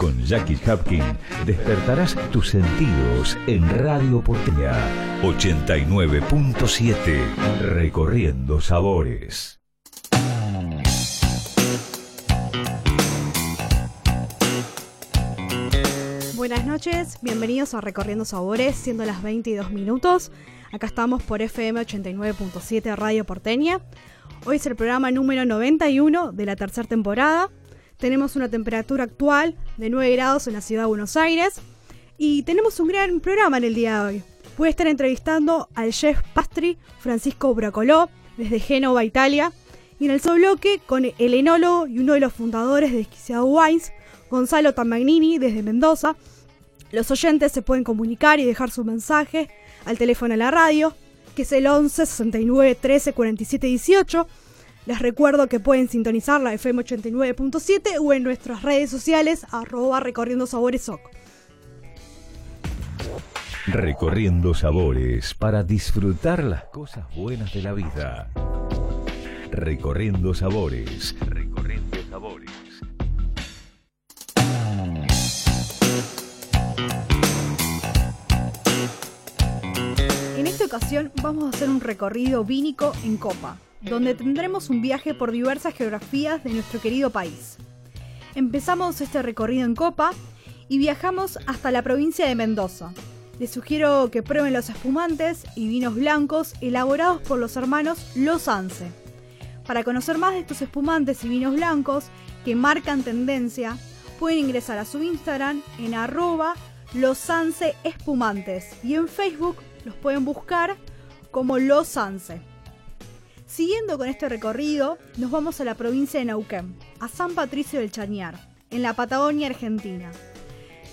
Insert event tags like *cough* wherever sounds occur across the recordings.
Con Jackie Hapkin despertarás tus sentidos en Radio Porteña 89.7 Recorriendo Sabores. Buenas noches, bienvenidos a Recorriendo Sabores, siendo las 22 minutos. Acá estamos por FM 89.7 Radio Porteña. Hoy es el programa número 91 de la tercera temporada. Tenemos una temperatura actual de 9 grados en la ciudad de Buenos Aires. Y tenemos un gran programa en el día de hoy. Voy a estar entrevistando al chef pastry Francisco Bracoló desde Génova, Italia. Y en el bloque con el enólogo y uno de los fundadores de Desquiciado Wines, Gonzalo Tamagnini, desde Mendoza. Los oyentes se pueden comunicar y dejar su mensaje al teléfono de la radio, que es el 11 69 13 47 18 les recuerdo que pueden sintonizar la FM 89.7 o en nuestras redes sociales arroba recorriendo sabores soc. Recorriendo sabores para disfrutar las cosas buenas de la vida. Recorriendo sabores. Recorriendo sabores. En esta ocasión vamos a hacer un recorrido vínico en copa donde tendremos un viaje por diversas geografías de nuestro querido país. Empezamos este recorrido en Copa y viajamos hasta la provincia de Mendoza. Les sugiero que prueben los espumantes y vinos blancos elaborados por los hermanos Los Anse. Para conocer más de estos espumantes y vinos blancos que marcan tendencia, pueden ingresar a su Instagram en arroba Los Espumantes y en Facebook los pueden buscar como Los Anse. Siguiendo con este recorrido, nos vamos a la provincia de Neuquén, a San Patricio del Chañar, en la Patagonia Argentina.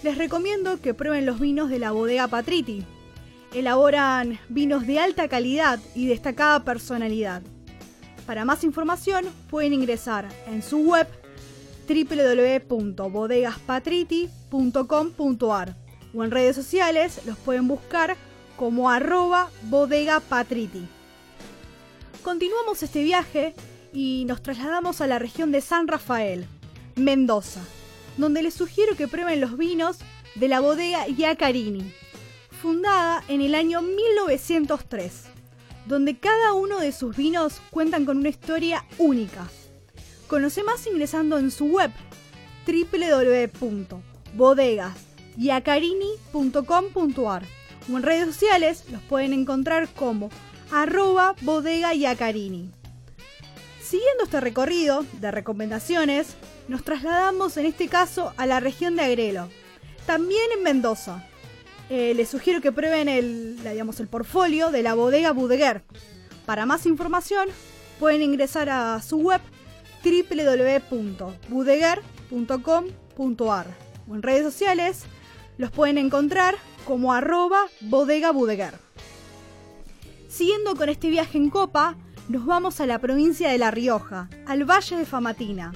Les recomiendo que prueben los vinos de la bodega Patriti. Elaboran vinos de alta calidad y destacada personalidad. Para más información pueden ingresar en su web www.bodegaspatriti.com.ar o en redes sociales los pueden buscar como arroba bodegapatriti. Continuamos este viaje y nos trasladamos a la región de San Rafael, Mendoza, donde les sugiero que prueben los vinos de la bodega Iacarini, fundada en el año 1903, donde cada uno de sus vinos cuentan con una historia única. Conoce más ingresando en su web www.bodegasyakarini.com.ar o en redes sociales los pueden encontrar como arroba bodega yacarini. Siguiendo este recorrido de recomendaciones, nos trasladamos en este caso a la región de Agrelo, también en Mendoza. Eh, les sugiero que prueben el, digamos, el portfolio de la bodega Budeguer. Para más información pueden ingresar a su web www.budeguer.com.ar o en redes sociales los pueden encontrar como arroba bodega Budeguer. Siguiendo con este viaje en copa, nos vamos a la provincia de La Rioja, al Valle de Famatina.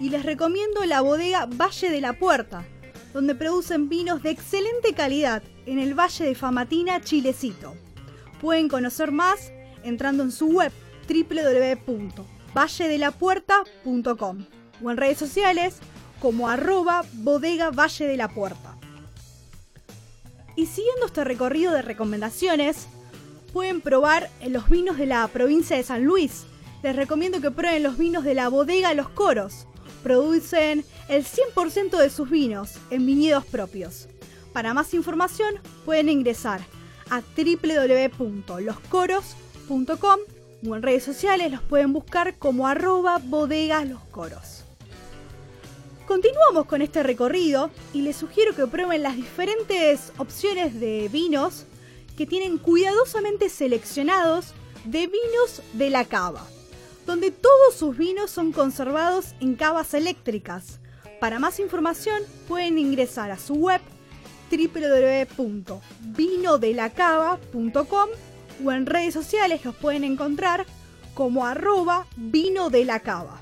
Y les recomiendo la bodega Valle de la Puerta, donde producen vinos de excelente calidad en el Valle de Famatina, Chilecito. Pueden conocer más entrando en su web www.valledelapuerta.com o en redes sociales como arroba bodega Valle de la Puerta. Y siguiendo este recorrido de recomendaciones, pueden probar los vinos de la provincia de San Luis. Les recomiendo que prueben los vinos de la bodega Los Coros. Producen el 100% de sus vinos en viñedos propios. Para más información pueden ingresar a www.loscoros.com o en redes sociales los pueden buscar como arroba bodegas los coros. Continuamos con este recorrido y les sugiero que prueben las diferentes opciones de vinos que tienen cuidadosamente seleccionados de vinos de la cava, donde todos sus vinos son conservados en cavas eléctricas. Para más información pueden ingresar a su web www.vinodelacava.com o en redes sociales los pueden encontrar como arroba vino de la cava.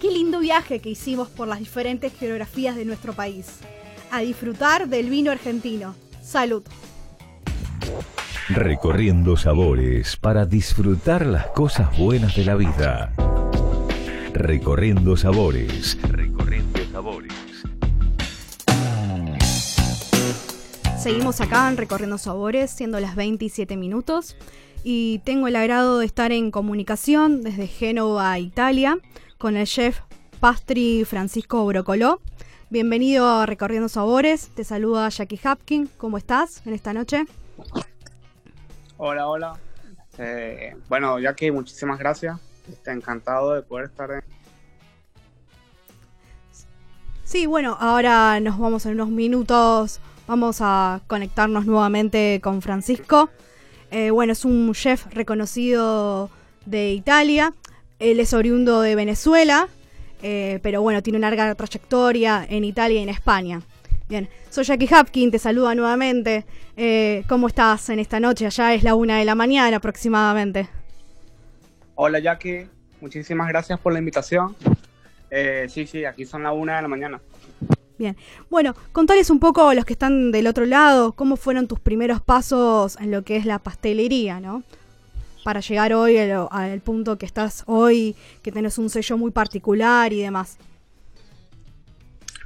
Qué lindo viaje que hicimos por las diferentes geografías de nuestro país. A disfrutar del vino argentino. Salud. Recorriendo sabores para disfrutar las cosas buenas de la vida. Recorriendo sabores. Recorriendo sabores. Seguimos acá en Recorriendo Sabores, siendo las 27 minutos. Y tengo el agrado de estar en comunicación desde Génova, Italia, con el chef Pastri Francisco Brocoló. Bienvenido a Recorriendo Sabores. Te saluda Jackie Hapkin. ¿Cómo estás en esta noche? Hola, hola. Eh, bueno, Jackie, muchísimas gracias. Estoy encantado de poder estar en... Sí, bueno, ahora nos vamos en unos minutos. Vamos a conectarnos nuevamente con Francisco. Eh, bueno, es un chef reconocido de Italia. Él es oriundo de Venezuela, eh, pero bueno, tiene una larga trayectoria en Italia y en España. Bien, soy Jackie Hapkin, te saluda nuevamente. Eh, ¿Cómo estás en esta noche? Allá es la una de la mañana aproximadamente. Hola Jackie, muchísimas gracias por la invitación. sí, sí, aquí son la una de la mañana. Bien, bueno, contales un poco a los que están del otro lado, cómo fueron tus primeros pasos en lo que es la pastelería, ¿no? Para llegar hoy al, punto que estás hoy, que tenés un sello muy particular y demás.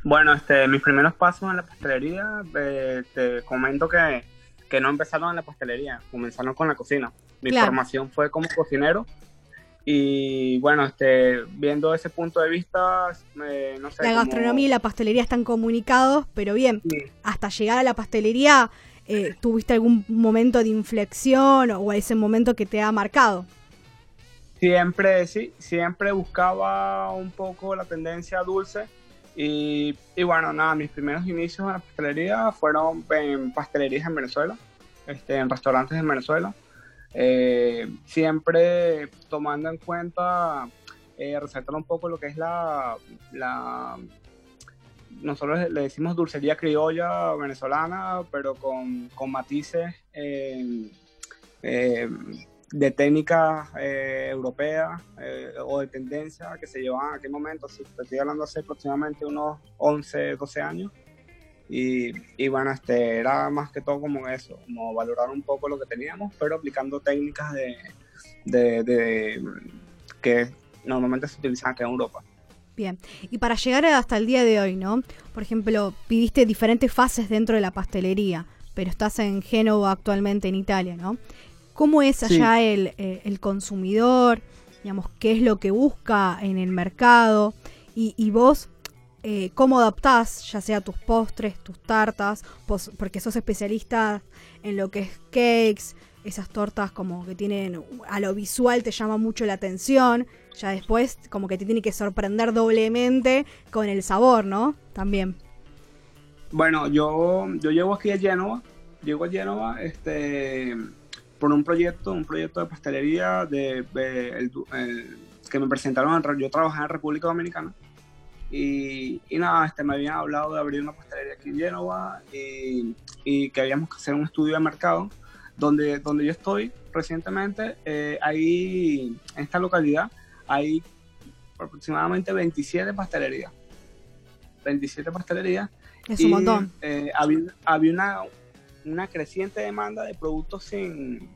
Bueno, este, mis primeros pasos en la pastelería, eh, te comento que, que, no empezaron en la pastelería, comenzaron con la cocina. Mi formación fue como cocinero y bueno, este, viendo ese punto de vista, no sé. La gastronomía y la pastelería están comunicados, pero bien, hasta llegar a la pastelería, eh, ¿tuviste algún momento de inflexión o ese momento que te ha marcado? Siempre, sí, siempre buscaba un poco la tendencia dulce. Y, bueno, nada, mis primeros inicios en la pastelería fueron en pastelerías en Venezuela, este, en restaurantes en Venezuela. Eh, siempre tomando en cuenta, eh, un poco lo que es la, nosotros le decimos dulcería criolla venezolana, pero con, con matices eh, de técnica europea o de tendencia que se llevaban en aquel momento, estoy hablando hace aproximadamente unos 11, 12 años. Y, bueno, este, era más que todo como eso, como valorar un poco lo que teníamos, pero aplicando técnicas de, que normalmente se utilizan aquí en Europa. Bien, y para llegar hasta el día de hoy, ¿no? Por ejemplo, pidiste diferentes fases dentro de la pastelería, pero estás en Génova actualmente en Italia, ¿no? ¿Cómo es allá el, eh, el, consumidor? Digamos, ¿qué es lo que busca en el mercado? Y, y vos, eh, cómo adaptás, ya sea tus postres, tus tartas, porque sos especialista en lo que es cakes, esas tortas como que tienen, a lo visual te llama mucho la atención, ya después como que te tiene que sorprender doblemente con el sabor, ¿no? También. Bueno, yo, yo llego aquí a Génova, llego a Génova este, por un proyecto, un proyecto de pastelería de, que me presentaron, yo trabajaba en República Dominicana y, nada, este, me habían hablado de abrir una pastelería aquí en Génova y, y, que habíamos que hacer un estudio de mercado. Donde, donde yo estoy recientemente, eh, ahí, en esta localidad, hay aproximadamente 27 pastelerías. 27 pastelerías. Es un montón. Eh, había, había una, una creciente demanda de productos sin,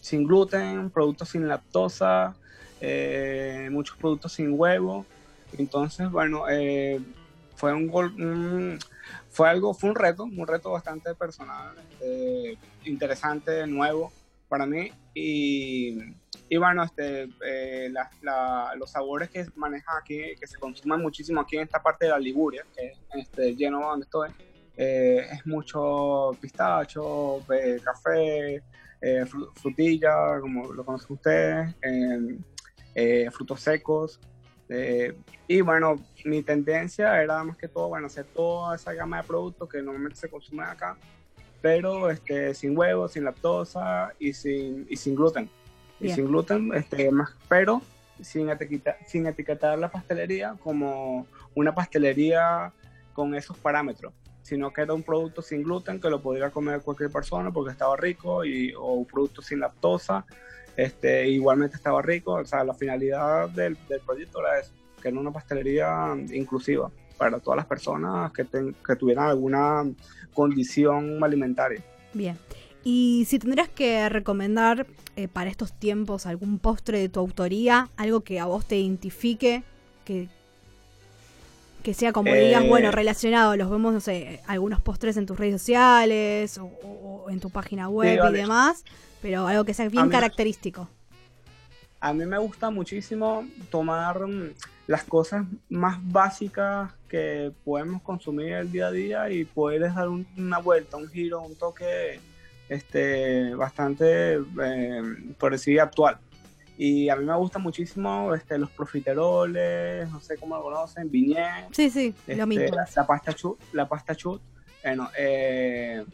sin gluten, productos sin lactosa, eh, muchos productos sin huevo. Entonces, bueno, eh, fue un, gol, fue algo, fue un reto, un reto bastante personal, eh, interesante, nuevo para mí. Y, bueno, este, eh, los sabores que manejan aquí, que se consumen muchísimo aquí en esta parte de la Liguria, que es este, lleno donde estoy, es mucho pistacho, café, frutilla, como lo conocen ustedes, frutos secos, eh, y bueno, mi tendencia era más que todo, bueno, hacer toda esa gama de productos que normalmente se consumen acá, pero este, sin huevos, sin lactosa y sin, y sin gluten. Y sin gluten, este, más, pero sin etiquetar, sin etiquetar la pastelería como una pastelería con esos parámetros, sino que era un producto sin gluten que lo podría comer cualquier persona porque estaba rico y, o un producto sin lactosa, este, igualmente estaba rico. O sea, la finalidad del, del proyecto era eso, que era una pastelería inclusiva para todas las personas que, que tuvieran alguna condición alimentaria. Bien. Y si tendrías que recomendar eh, para estos tiempos algún postre de tu autoría, algo que a vos te identifique, que, que sea como digas, eh, bueno, relacionado, los vemos, no sé, algunos postres en tus redes sociales o, en tu página web y demás, pero algo que sea bien característico. A mí me gusta muchísimo tomar mm, las cosas más básicas que podemos consumir el día a día y poderles dar una vuelta, un giro, un toque este, bastante, eh, por decir, actual. Y a mí me gusta muchísimo este, los profiteroles, no sé cómo lo conocen, viñet. Sí, sí, lo este, mismo. La, pasta chut, la pasta chut. Bueno, eh,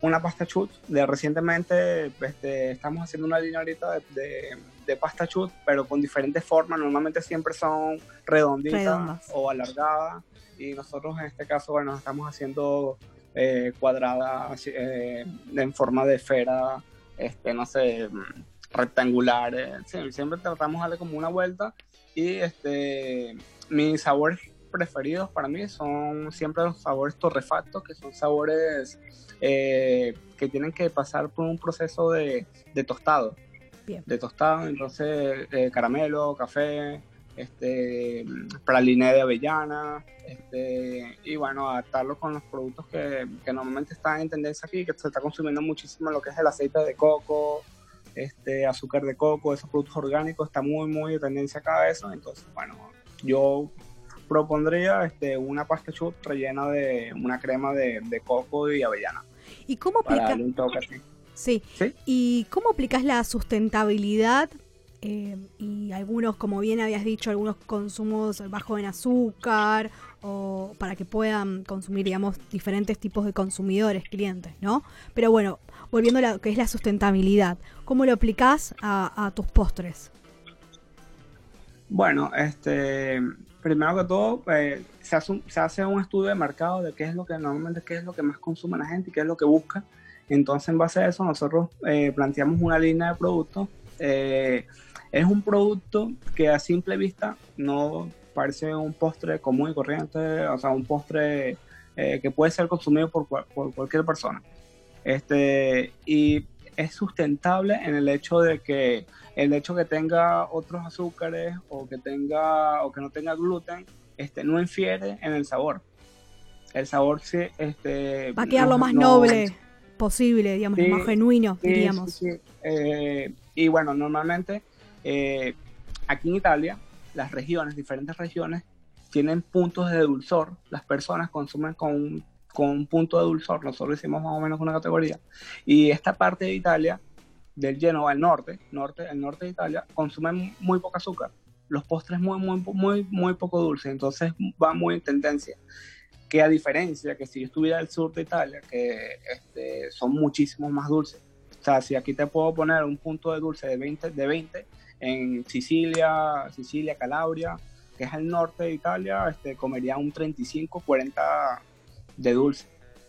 una pasta chut de recientemente este, estamos haciendo una línea ahorita de, de, pasta chut, pero con diferentes formas. Normalmente siempre son redonditas o alargadas. Y nosotros en este caso, bueno, estamos haciendo eh, cuadrada eh, en forma de esfera, este, no sé, rectangular. siempre tratamos de darle como una vuelta. Y este, mis sabores preferidos para mí son siempre los sabores torrefactos, que son sabores eh, que tienen que pasar por un proceso de, de tostado. De tostado, entonces caramelo, café, este, praliné de avellana, este, y bueno, adaptarlo con los productos que, que, normalmente están en tendencia aquí, que se está consumiendo muchísimo lo que es el aceite de coco, este, azúcar de coco, esos productos orgánicos, está muy, muy de tendencia acá eso, entonces, bueno, yo propondría este, una pasta chut rellena de una crema de, de coco y avellana. ¿Y cómo aplicas? Sí. sí. ¿Y cómo aplicas la sustentabilidad eh, y algunos, como bien habías dicho, algunos consumos bajos en azúcar o para que puedan consumir, digamos, diferentes tipos de consumidores, clientes, ¿no? Pero bueno, volviendo a lo que es la sustentabilidad, ¿cómo lo aplicás a, tus postres? Bueno, este, primero que todo, eh, se, hace un, estudio de mercado de qué es lo que normalmente qué es lo que más consume la gente y qué es lo que busca. Entonces, en base a eso, nosotros eh, planteamos una línea de productos es un producto que a simple vista no parece un postre común y corriente, o sea, un postre eh, que puede ser consumido por, cualquier persona. Este, y es sustentable en el hecho de que el hecho que tenga otros azúcares o que tenga o que no tenga gluten este no infiere en el sabor. El sabor sí este va a quedar lo más noble posible digamos lo más genuino diríamos. eh, y bueno normalmente eh, aquí en Italia, las regiones, diferentes regiones, tienen puntos de dulzor. Las personas consumen con, con un punto de dulzor. Nosotros hicimos más o menos una categoría. Y esta parte de Italia, del Genoa, el norte, norte, el norte de Italia, consumen muy poco azúcar. Los postres muy, muy, muy, muy poco dulces. Entonces va muy en tendencia. Que a diferencia que si yo estuviera al sur de Italia, que este, son muchísimos más dulces. O sea, si aquí te puedo poner un punto de dulce de 20, de 20 en Sicilia, Sicilia, Calabria, que es el norte de Italia, este, comería un 35-40 de dulce,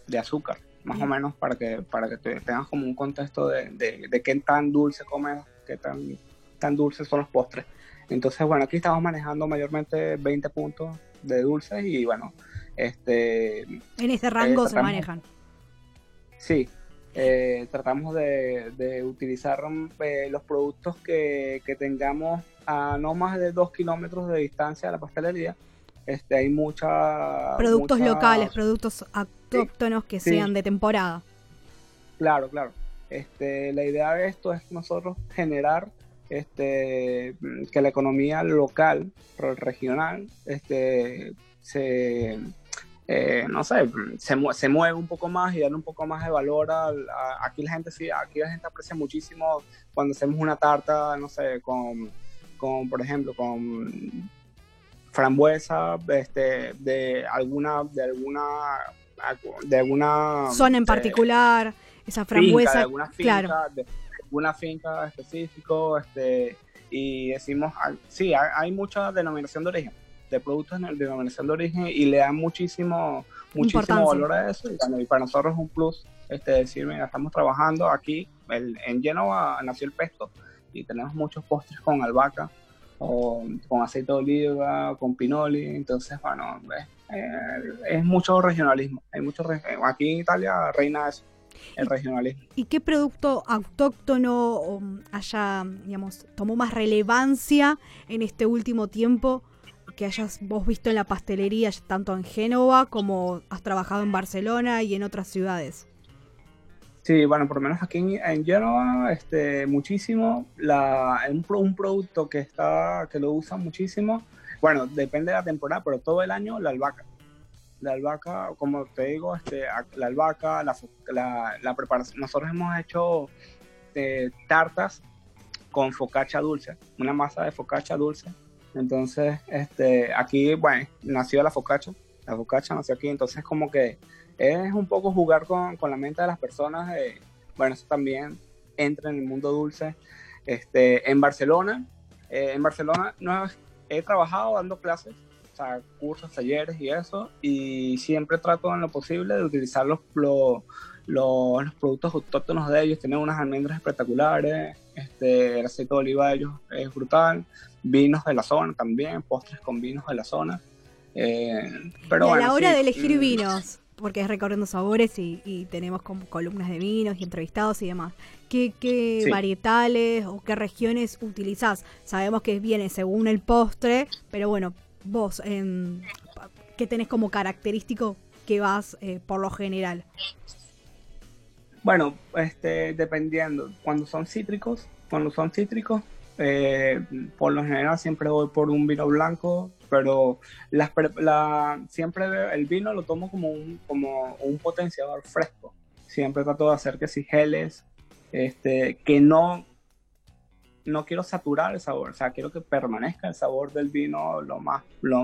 de azúcar, más o menos, para que, para que tengas como un contexto de, de, qué tan dulce comes, qué tan, tan dulces son los postres. Entonces, bueno, aquí estamos manejando mayormente 20 puntos de dulces y bueno, este... En ese rango se manejan. Sí, eh, tratamos de, utilizar eh, los productos que, tengamos a no más de dos kilómetros de distancia de la pastelería. Este, hay mucha, productos locales, productos autóctonos que sean de temporada. Claro, claro. Este, la idea de esto es nosotros generar este, que la economía local, regional, este, se, eh, no sé, se, se, mueve un poco más y darle un poco más de valor a, aquí la gente sí, aquí la gente aprecia muchísimo cuando hacemos una tarta, no sé, con, con por ejemplo, con frambuesa, este, de alguna, de alguna, de alguna zona en particular, esa frambuesa, de alguna finca, de alguna finca específico, este, y decimos, sí, hay, hay mucha denominación de origen de productos de denominación de origen y le dan muchísimo, muchísimo valor a eso. Y, para nosotros es un plus este, decir, mira, estamos trabajando aquí, en Génova nació el pesto y tenemos muchos postres con albahaca o con aceite de oliva, con pinoli, entonces, bueno, es, mucho regionalismo. Hay mucho, aquí en Italia reina eso el regionalismo. ¿Y qué producto autóctono haya, digamos, tomó más relevancia en este último tiempo que hayas vos visto en la pastelería, tanto en Génova como has trabajado en Barcelona y en otras ciudades? Sí, bueno, por lo menos aquí en, Génova, este, muchísimo. La, un, producto que está, que lo usan muchísimo. Bueno, depende de la temporada, pero todo el año la albahaca la albahaca, como te digo, este, la albahaca, la, la, preparación. Nosotros hemos hecho eh, tartas con focaccia dulce, una masa de focaccia dulce. Entonces, este, aquí, bueno, nació la focaccia, la focaccia nació aquí, entonces como que es un poco jugar con, con la mente de las personas, bueno, eso también entra en el mundo dulce. Este, en Barcelona, eh, en Barcelona no he trabajado dando clases cursos, talleres y eso, y siempre trato en lo posible de utilizar los, los, los, productos autóctonos de ellos, tienen unas almendras espectaculares, este, el aceite de oliva de ellos es brutal, vinos de la zona también, postres con vinos de la zona. Eh, pero y a la hora de elegir mm. vinos, porque es recorriendo sabores y, tenemos como columnas de vinos y entrevistados y demás. ¿Qué, qué varietales o qué regiones utilizás? Sabemos que viene según el postre, pero bueno, vos, en, ¿qué tenés como característico que vas eh, por lo general? Bueno, este, dependiendo. Cuando son cítricos, cuando son cítricos, eh, por lo general siempre voy por un vino blanco, pero la, siempre el vino lo tomo como un, como un potenciador fresco. Siempre trato de hacer que si geles, este, que no no quiero saturar el sabor, o sea, quiero que permanezca el sabor del vino lo más, lo,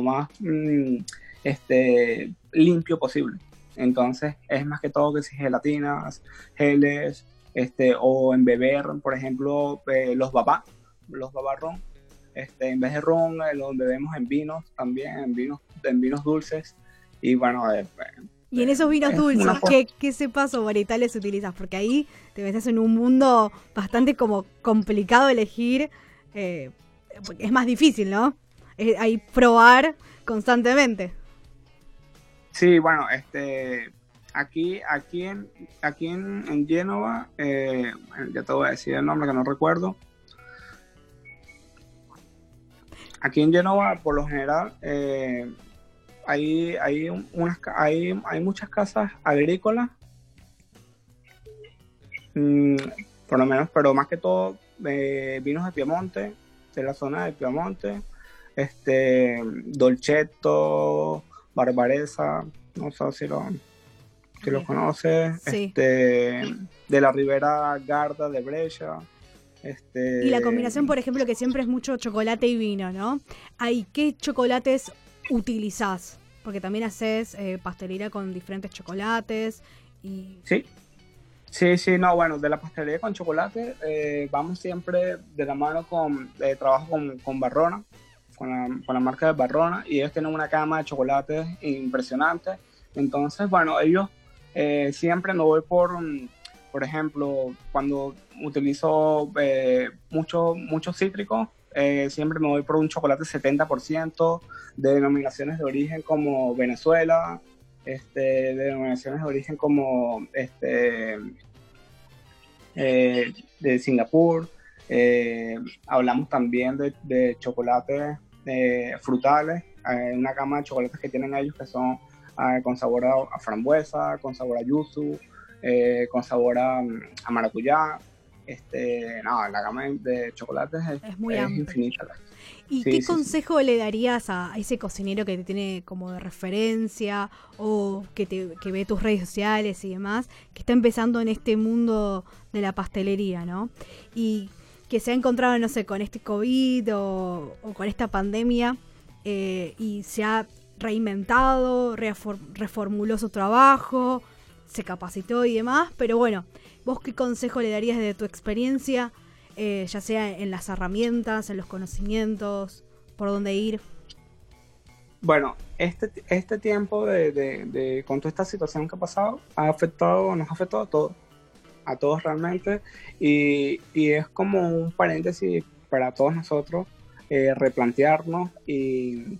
más mm, este, limpio posible. Entonces, es más que todo que si gelatinas, geles, este, o en beber, por ejemplo, eh, los babá, los babá ron, este, en vez de ron, eh, los bebemos en vinos también, en vinos, en vinos dulces. Y bueno, eh, y en esos vinos dulces, ¿qué, ¿qué cepas o varietales utilizas? Porque ahí te metes en un mundo bastante como complicado de elegir. Eh, es más difícil, ¿no? hay probar constantemente. Sí, bueno, este aquí, aquí en, aquí en, Génova, eh, ya te voy a decir el nombre que no recuerdo. Aquí en Génova, por lo general, eh, hay, hay, unas, hay, hay muchas casas agrícolas, mm, por lo menos, pero más que todo vinos de Piemonte, de la zona de Piemonte, este, Dolcetto, Barbaresa, no sé si lo, si lo conoces, este, de la Ribera Garda de Brescia. Este... Y la combinación, por ejemplo, que siempre es mucho chocolate y vino, ¿no? ¿Hay qué chocolates utilizás? Porque también haces eh, pastelería con diferentes chocolates y... Sí, sí, sí, no, bueno, de la pastelería con chocolate eh, vamos siempre de la mano con, eh, trabajo con, con Barrona, con la, con la, marca de Barrona, y ellos tienen una cama de chocolates impresionante. Entonces, bueno, ellos eh, siempre no voy por, por ejemplo, cuando utilizo muchos mucho cítricos, eh, siempre me voy por un chocolate 70% de denominaciones de origen como Venezuela, este, de denominaciones de origen como este, eh, de Singapur. Eh, hablamos también de, chocolates frutales, una gama de chocolates que tienen ellos que son con sabor a, frambuesa, con sabor a yuzu, con sabor a maracuyá este, no, la gama de chocolates es, muy infinita. ¿Y qué consejo le darías a, ese cocinero que te tiene como de referencia o que, te, que ve tus redes sociales y demás, que está empezando en este mundo de la pastelería, ¿no? Y que se ha encontrado, no sé, con este COVID o, con esta pandemia eh, y se ha reinventado, reformuló su trabajo, se capacitó y demás, pero bueno, ¿Vos qué consejo le darías de tu experiencia, eh, ya sea en las herramientas, en los conocimientos, por dónde ir? Bueno, este, este tiempo de, de, con toda esta situación que ha pasado ha afectado, nos ha afectado a todos, a todos realmente, y, y es como un paréntesis para todos nosotros eh, replantearnos y,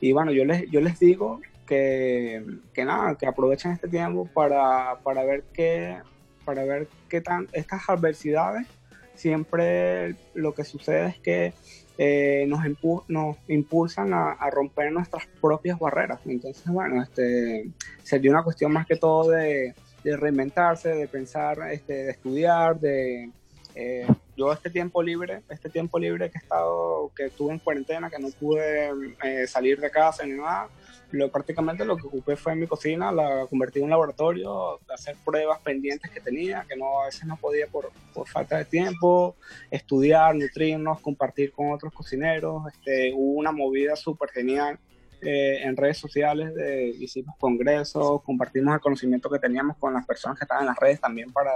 y, bueno, yo les, yo les digo que, que nada, que aprovechen este tiempo para, para ver qué, para ver qué tan estas adversidades siempre lo que sucede es que eh, nos, nos impulsan a, romper nuestras propias barreras. Entonces, bueno, este, sería una cuestión más que todo de, reinventarse, de pensar, este, de estudiar, de... Eh, yo este tiempo libre, este tiempo libre que he estado, que estuve en cuarentena, que no pude eh, salir de casa ni nada, lo, prácticamente lo que ocupé fue mi cocina, la convertí en un laboratorio, de hacer pruebas pendientes que tenía, que no a veces no podía por, por falta de tiempo, estudiar, nutrirnos, compartir con otros cocineros. Este, hubo una movida súper genial eh, en redes sociales, de, hicimos congresos, compartimos el conocimiento que teníamos con las personas que estaban en las redes también para...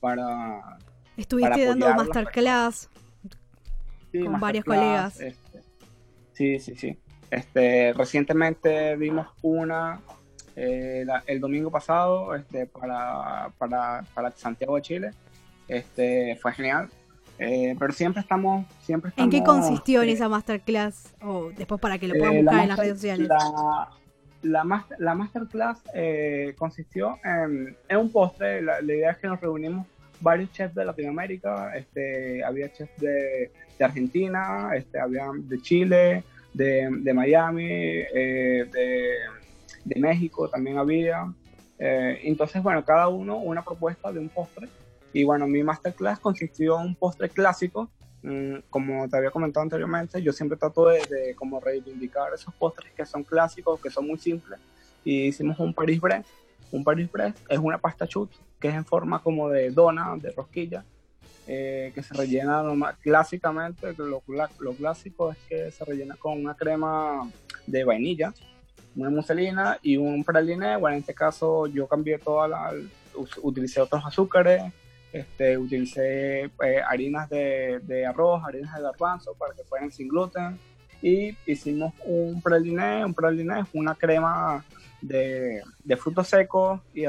para Estuviste dando masterclass con varios colegas. Este, sí, sí, sí. Este, recientemente vimos una eh, el domingo pasado este, para, para, para, Santiago de Chile. Este, fue genial. Eh, pero siempre estamos, siempre ¿En qué consistió en eh, esa masterclass? O después para que lo puedan buscar en las redes sociales. La, la, la masterclass consistió en, en, un postre. La, idea es que nos reunimos varios chefs de Latinoamérica. Este, había chefs de, de Argentina, este, había de Chile, de, Miami, eh, de, México también había. Eh, entonces, bueno, cada uno una propuesta de un postre. Y bueno, mi masterclass consistió en un postre clásico. Mm, como te había comentado anteriormente, yo siempre trato de, como reivindicar esos postres que son clásicos, que son muy simples. Y hicimos un Paris Brest. Un Paris Brest es una pasta chut que es en forma como de dona, de rosquilla, eh, que se rellena normal, clásicamente, lo, lo, clásico es que se rellena con una crema de vainilla, una muselina y un praliné. Bueno, en este caso yo cambié toda la, utilicé otros azúcares, este, utilicé eh, harinas de, de, arroz, harinas de garbanzo para que fueran sin gluten y hicimos un praliné, un praliné es una crema de, de frutos secos y,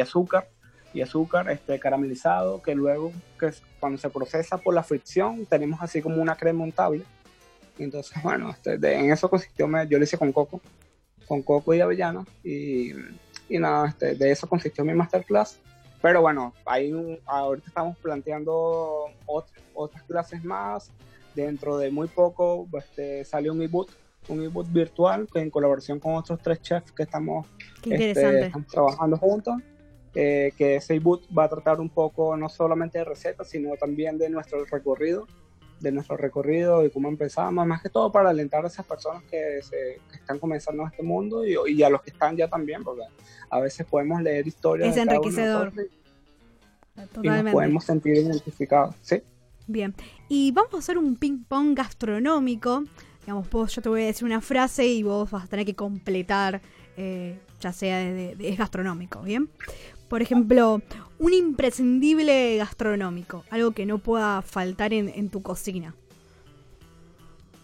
azúcar y azúcar este, caramelizado, que luego que cuando se procesa por la fricción tenemos así como una crema untable. Entonces, *laughs* bueno, este, en eso consistió, yo lo hice con coco, con coco y avellana, y, y nada, este, de eso consistió mi masterclass. Pero bueno, ahí ahorita estamos planteando otras clases más. Dentro de muy poco este, salió un ebook, un ebook virtual que en colaboración con otros tres chefs que estamos, este, estamos trabajando juntos. Eh, que ese ebook va a tratar un poco no solamente de recetas, sino también de nuestro recorrido, de nuestro recorrido y cómo empezamos, más que todo para alentar a esas personas que, se, están comenzando en este mundo y, y, a los que están ya también, porque a veces podemos leer historias. Es enriquecedor. Y nos podemos sentir identificados, ¿sí? Bien, y vamos a hacer un ping-pong gastronómico. Digamos, vos, yo te voy a decir una frase y vos vas a tener que completar, eh, ya sea de, es gastronómico, ¿bien? Por ejemplo, un imprescindible gastronómico, algo que no pueda faltar en, tu cocina.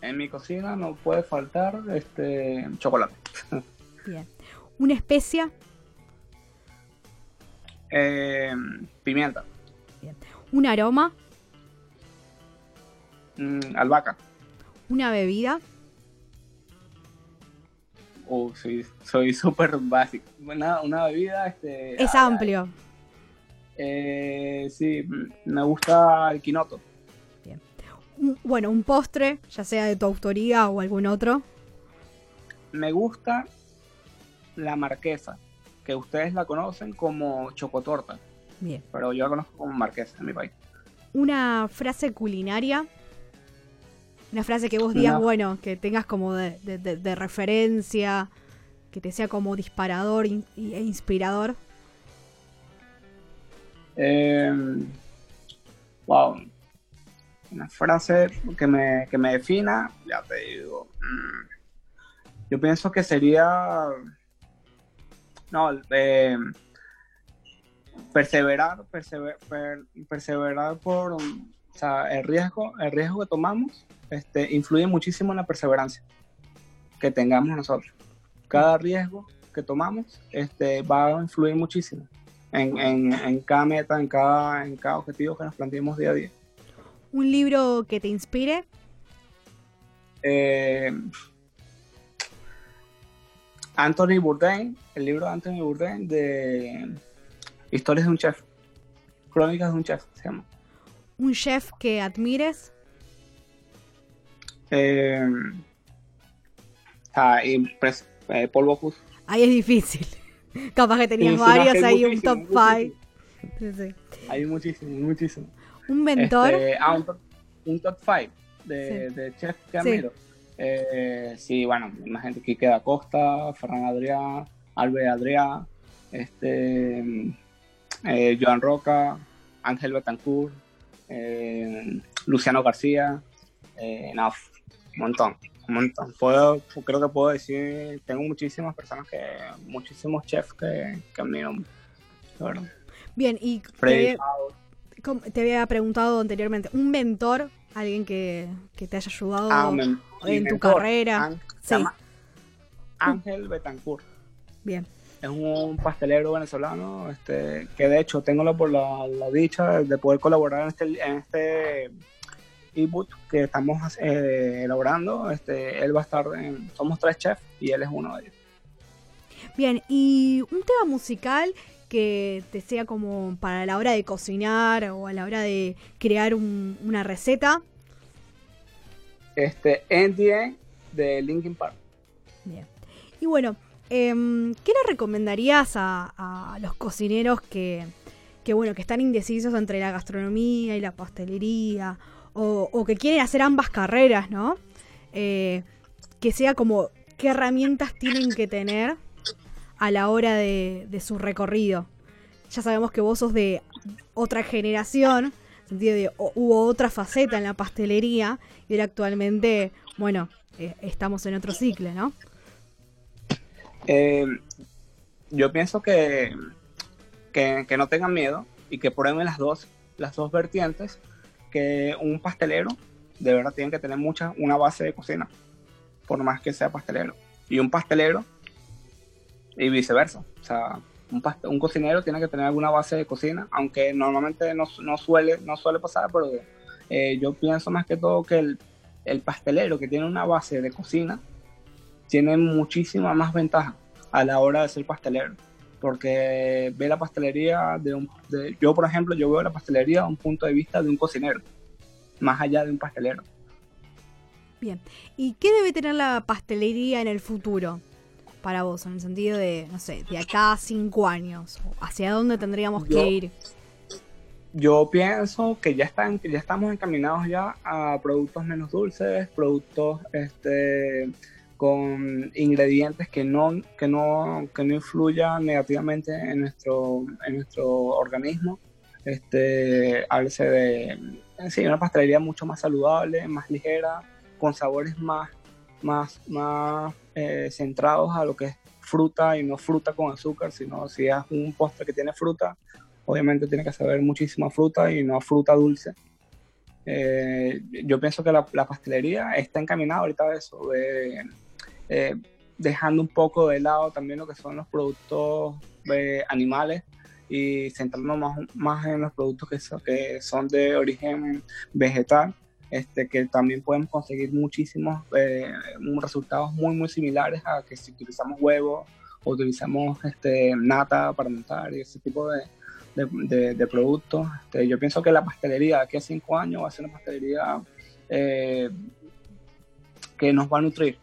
En mi cocina no puede faltar este chocolate. Bien. ¿Una especia? Eh, pimienta. Bien. ¿Un aroma? Mm, albahaca. ¿Una bebida? Oh, sí, soy súper básico. Una, una bebida. Este, es amplio. Eh, sí, me gusta el quinoto. Bien. Bueno, un postre, ya sea de tu autoría o algún otro. Me gusta la marquesa, que ustedes la conocen como chocotorta. Bien. Pero yo la conozco como marquesa en mi país. Una frase culinaria una frase que vos digas, bueno, que tengas como de, referencia, que te sea como disparador e inspirador. Em, wow. Una frase que me, que me defina, ya te digo. Mm, yo pienso que sería. No, eh, perseverar, perseverar por. O sea, el riesgo, el riesgo que tomamos este, influye muchísimo en la perseverancia. que tengamos nosotros. Cada riesgo que tomamos este, va a influir muchísimo en, en, en cada meta, en cada, en cada objetivo que nos planteemos día a día. ¿Un libro que te inspire? Eh, Anthony Bourdain, el libro de Anthony Bourdain de Historias de un chef, Crónicas de un chef, se llama. ¿Un chef que admires? Eh, ah, y pres- eh, Paul Bocuse. Ahí es difícil. *laughs* Capaz que tenías Sí, varios que ahí, un top 5. muchísimo. Hay muchísimo, muchísimo. Un mentor. Este, ah, un top, un top 5 de, de chef que admiro. Eh, sí, bueno, imagínate Quique da Costa, Ferran Adrià, Albert Adrià, este, eh, Joan Roca, Ángel Betancourt, eh, Luciano García, eh, no, un montón, un montón. Puedo, creo que puedo decir, tengo muchísimas personas que, muchísimos chefs que, que admiro, verdad. Bien, y te había, te preguntado anteriormente, ¿un mentor? Alguien que, que te haya ayudado Ah, en tu mentor, carrera. Sí. Ángel Betancourt. Bien. Es un pastelero venezolano este, que de hecho tengo la, por la, la dicha de poder colaborar en este, en este ebook que estamos eh, elaborando. Este, él va a estar en, somos tres chefs y él es uno de ellos. Bien, y un tema musical que te sea como para la hora de cocinar o a la hora de crear un- una receta. Este, NDA de Linkin Park. Bien. Y bueno, em, ¿qué le recomendarías a, los cocineros que, que, bueno, que están indecisos entre la gastronomía y la pastelería o, o que quieren hacer ambas carreras, ¿no? Eh, que sea como qué herramientas tienen que tener a la hora de, de su recorrido. Ya sabemos que vos sos de otra generación, de o- hubo otra faceta en la pastelería y ahora actualmente, bueno, eh, estamos en otro ciclo, ¿no? Eh, yo pienso que, que, no tengan miedo y que prueben las dos, las dos vertientes, que un pastelero de verdad tiene que tener mucha, una base de cocina, por más que sea pastelero. Y un pastelero y viceversa. O sea, un, un cocinero tiene que tener alguna base de cocina, aunque normalmente no, no suele, no suele pasar, pero eh, yo pienso más que todo que el, el pastelero que tiene una base de cocina tiene muchísima más ventaja a la hora de ser pastelero. Porque ve la pastelería de un... de- yo, por ejemplo, yo veo la pastelería de un punto de vista de un cocinero, más allá de un pastelero. Bien. ¿Y qué debe tener la pastelería en el futuro para vos? En el sentido de, no sé, de acá a cinco años. ¿Hacia dónde tendríamos Yo- que ir? Yo pienso que ya, están, que ya estamos encaminados ya a productos menos dulces, productos este, con ingredientes que no, que no, que no influyan negativamente en nuestro, en nuestro organismo. Este, háblese de sí, una pastelería mucho más saludable, más ligera, con sabores más, más, más eh, centrados a lo que es fruta y no fruta con azúcar, sino si es un postre que tiene fruta, obviamente tiene que saber muchísima fruta y no fruta dulce. Eh, yo pienso que la, la pastelería está encaminada ahorita a eso, de, eh, dejando un poco de lado también lo que son los productos eh, animales y centrándonos más, más en los productos que son, de origen vegetal, este, que también podemos conseguir muchísimos eh, resultados muy, muy similares a que si utilizamos huevos o utilizamos este, nata para montar y ese tipo de, de productos. Este, yo pienso que la pastelería de aquí a cinco años va a ser una pastelería eh, que nos va a nutrir.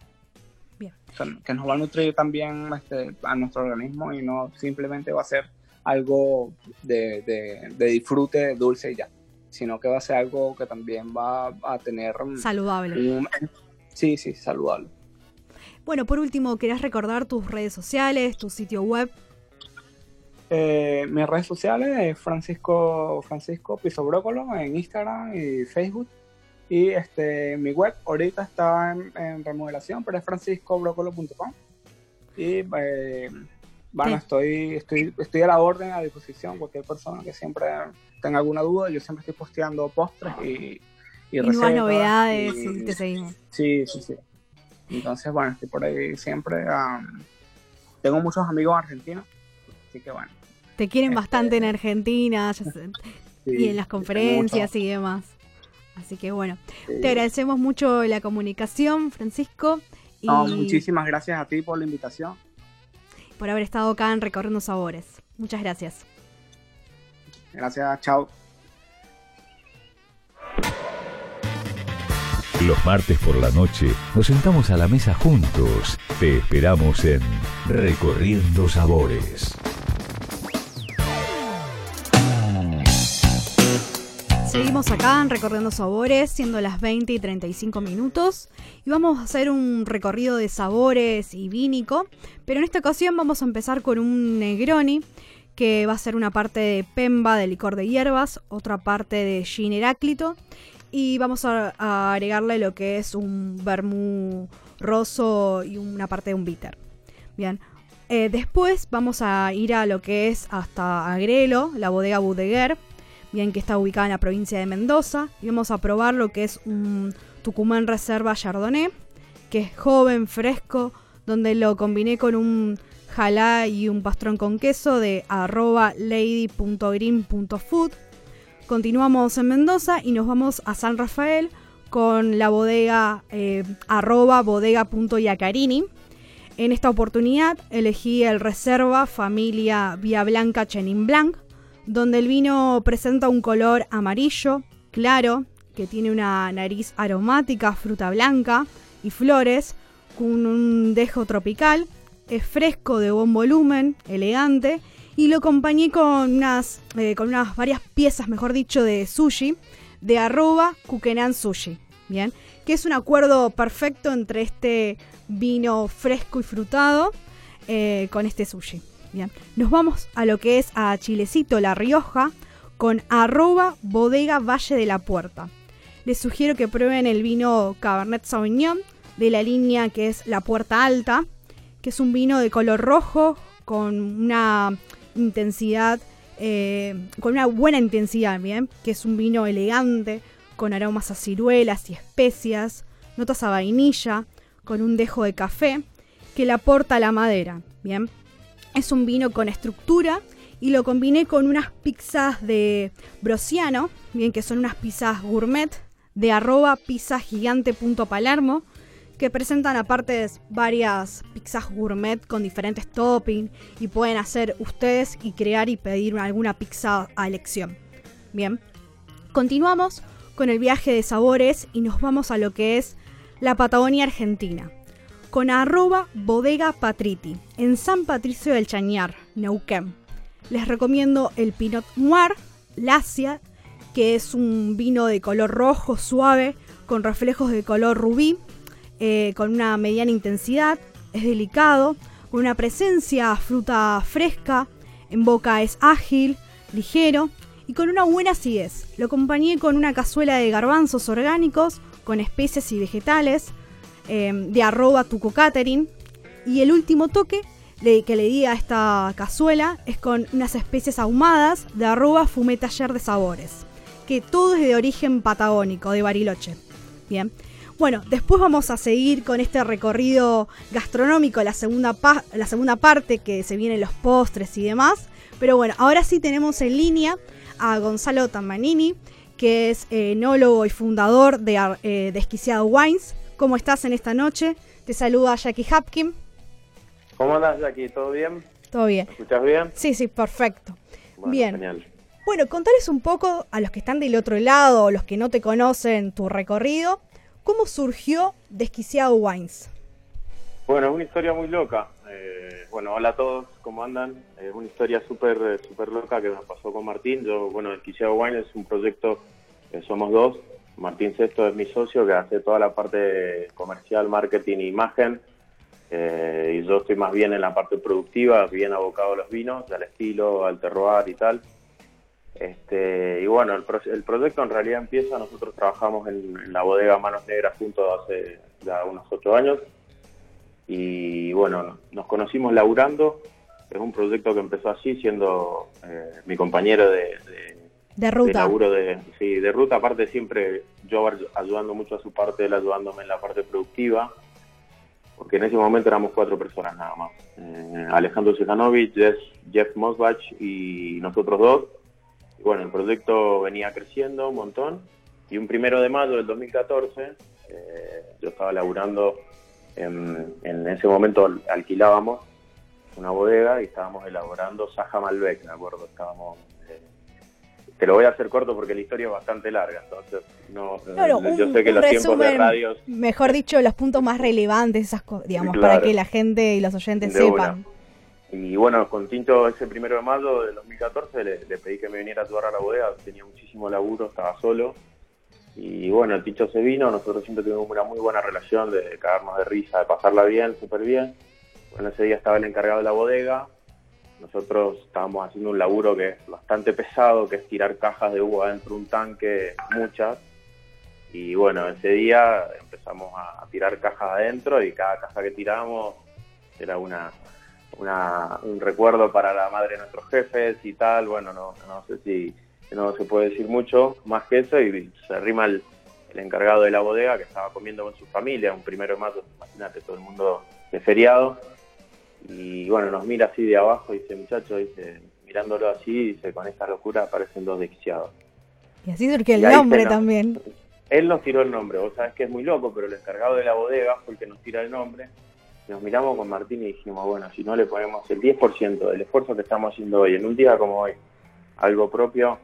Que nos va a nutrir también este, a nuestro organismo y no simplemente va a ser algo de, de, de disfrute dulce y ya, sino que va a ser algo que también va a tener Saludable. un, sí, sí, saludable. Bueno, por último, ¿querés recordar tus redes sociales, tu sitio web? Eh, mis redes sociales es Francisco Francisco Piso Brócolo en Instagram y Facebook. Y este mi web ahorita está en, en remodelación, pero es franciscobrócolo.com. Y eh, bueno, Sí. estoy, estoy, estoy a la orden, a disposición, cualquier persona que siempre tenga alguna duda. Yo siempre estoy posteando postres y, y Y nuevas novedades y- y te seguimos. Sí, sí, sí. Entonces, bueno, estoy por ahí siempre. tengo muchos amigos argentinos, así que bueno. Te quieren este, bastante en Argentina y en las conferencias y demás. Así que bueno, te agradecemos mucho la comunicación, Francisco. Y muchísimas gracias a ti por la invitación. Por haber estado acá en Recorriendo Sabores. Muchas gracias. Gracias, chao. Los martes por la noche nos sentamos a la mesa juntos. Te esperamos en Recorriendo Sabores. Seguimos acá en Recorriendo Sabores, siendo las 20 y 35 minutos. Y vamos a hacer un recorrido de sabores y vínico. Pero en esta ocasión vamos a empezar con un Negroni, que va a ser una parte de Pemba de licor de hierbas, otra parte de Gin Heráclito. Y vamos a, agregarle lo que es un vermú roso y una parte de un bitter. Bien. Eh, después vamos a ir a lo que es hasta Agrelo, la bodega Budeguer bien que está ubicada en la provincia de Mendoza. Y vamos a probar lo que es un Tucumán Reserva Chardonnay, que es joven, fresco, donde lo combiné con un jalá y un pastrón con queso de arroba lady.green.food. Continuamos en Mendoza y nos vamos a San Rafael con la bodega eh, arroba bodega.yacarini. En esta oportunidad elegí el Reserva Familia Vía Blanca Chenin Blanc, donde el vino presenta un color amarillo, claro, que tiene una nariz aromática, fruta blanca y flores, con un dejo tropical, es fresco de buen volumen, elegante, y lo acompañé con unas, eh, con unas varias piezas, mejor dicho, de sushi, de arroba Kukenan Sushi, ¿bien? Que es un acuerdo perfecto entre este vino fresco y frutado eh, con este sushi. Bien, nos vamos a lo que es a Chilecito, La Rioja, con arroba bodega Valle de la Puerta. Les sugiero que prueben el vino Cabernet Sauvignon de la línea que es La Puerta Alta, que es un vino de color rojo con una intensidad, eh, con una buena intensidad, bien, que es un vino elegante, con aromas a ciruelas y especias, notas a vainilla, con un dejo de café, que le aporta la madera, bien. Es un vino con estructura y lo combiné con unas pizzas de Brosiano, bien que son unas pizzas gourmet de arroba pizzagigante.palermo, que presentan aparte varias pizzas gourmet con diferentes toppings y pueden hacer ustedes y crear y pedir alguna pizza a elección. Bien, continuamos con el viaje de sabores y nos vamos a lo que es la Patagonia Argentina con arroba bodega patriti en San Patricio del Chañar, Neuquén. Les recomiendo el Pinot Noir Lacia, que es un vino de color rojo suave con reflejos de color rubí, eh, con una mediana intensidad, es delicado, con una presencia fruta fresca, en boca es ágil, ligero y con una buena acidez. Lo acompañé con una cazuela de garbanzos orgánicos, con especies y vegetales, Em, de arroba tuco catering. Y el último toque que le di a esta cazuela es con unas especies ahumadas de arroba fumé taller de sabores. Que todo es de origen patagónico, de Bariloche. Bien. Bueno, después vamos a seguir con este recorrido gastronómico, la segunda, la segunda parte que se vienen los postres y demás. Pero bueno, ahora sí tenemos en línea a Gonzalo Tambanini, que es enólogo y fundador de eh, Desquiciado Wines, ¿Cómo estás en esta noche? Te saluda Jackie Hapkin. ¿Cómo andas, Jackie? ¿Todo bien? Todo bien. ¿Me escuchas bien? Sí, sí, perfecto. bien. Genial. Bueno, contales un poco a los que están del otro lado los que no te conocen tu recorrido, ¿cómo surgió Desquiciado Wines? Bueno, es una historia muy loca. Eh, bueno, hola a todos, ¿cómo andan? Es una historia súper super loca que nos pasó con Martín. Yo, bueno, Desquiciado Wines es un proyecto, que somos dos, Martín Sesto es mi socio que hace toda la parte comercial, marketing e imagen. Eh, y yo estoy más bien en la parte productiva, bien abocado a los vinos, al estilo, al terroir y tal. Este, y bueno, el, proyecto en realidad empieza, nosotros trabajamos en, la bodega Manos Negras juntos hace ya unos ocho años. Y bueno, nos conocimos laburando. Es un proyecto que empezó así, siendo eh, mi compañero de ruta. De laburo de, sí, de ruta, aparte siempre yo ayudando mucho a su parte, él ayudándome en la parte productiva. porque en ese momento éramos cuatro personas nada más. Eh, Alejandro Sejanovic, Jeff, Jeff Mosbach y nosotros dos. Y bueno, el proyecto venía creciendo un montón. Y un primero de mayo del 2014, eh, yo estaba laburando, en, en ese momento alquilábamos una bodega y estábamos elaborando Saja Malbec, me acuerdo, estábamos te lo voy a hacer corto porque la historia es bastante larga, entonces no, yo sé que los tiempos de radios... Mejor dicho, los puntos más relevantes, esas digamos, para que la gente y los oyentes sepan. Y bueno, con Tinto ese primero de mayo del 2014 le, pedí que me viniera a ayudar a la bodega, tenía muchísimo laburo, estaba solo. Y bueno, el Tinto se vino, nosotros siempre tuvimos una muy buena relación de cagarnos de risa, de pasarla bien, súper bien. Bueno, ese día estaba el encargado de la bodega, nosotros estábamos haciendo un laburo que es bastante pesado, que es tirar cajas de uva dentro de un tanque, muchas. Y bueno, ese día empezamos a, tirar cajas adentro y cada caja que tiramos era una, un recuerdo para la madre de nuestros jefes y tal. Bueno, no, no sé si no se puede decir mucho más que eso y se arrima el, el encargado de la bodega que estaba comiendo con su familia, un primero de mayo, imagínate, todo el mundo de feriado y bueno, nos mira así de abajo y dice, muchacho, dice, mirándolo así, dice, con esta locura aparecen dos desquiciados. Y así surgió el nombre también. Él nos tiró el nombre, vos sabés que es muy loco, pero el encargado de la bodega fue el que nos tira el nombre. Nos miramos con Martín y dijimos, bueno, si no le ponemos el 10% del esfuerzo que estamos haciendo hoy, en un día como hoy, algo propio,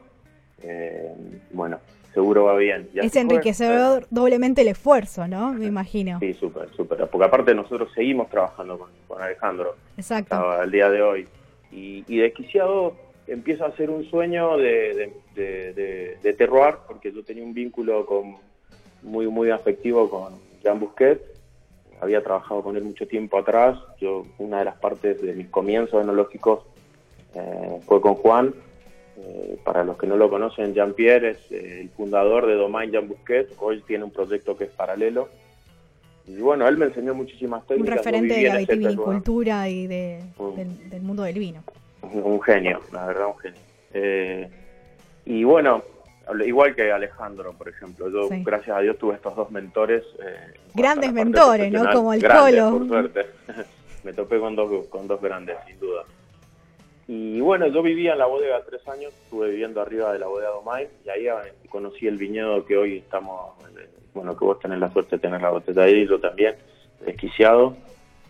eh, bueno, seguro va bien. es enriquecedor doblemente el esfuerzo, ¿no? Me imagino. Sí, súper, súper. Porque aparte nosotros seguimos trabajando con, Alejandro. Exacto. Al día de hoy. Y, y desquiciado empieza a ser un sueño de, de, de, terroir, porque yo tenía un vínculo con, muy, muy afectivo con Jean Busquet. Había trabajado con él mucho tiempo atrás. Yo, una de las partes de mis comienzos enológicos eh, fue con Juan eh, para los que no lo conocen, Jean-Pierre es eh, el fundador de Domain Jean Busquet. Hoy tiene un proyecto que es paralelo. Y bueno, él me enseñó muchísimas técnicas. Un referente de la vitivinicultura y de, del, mundo del vino. Un, genio, la verdad, un genio. Eh, y bueno, igual que Alejandro, por ejemplo. Yo, gracias a Dios, tuve estos dos mentores. grandes mentores, ¿no? Como el grandes, Por suerte. *laughs* me topé con dos, con dos grandes, sin duda. Y bueno, yo vivía en la bodega tres años, estuve viviendo arriba de la bodega Domay y ahí eh, conocí el viñedo que hoy estamos, eh, bueno, que vos tenés la suerte de tener la botella ahí, yo también, desquiciado,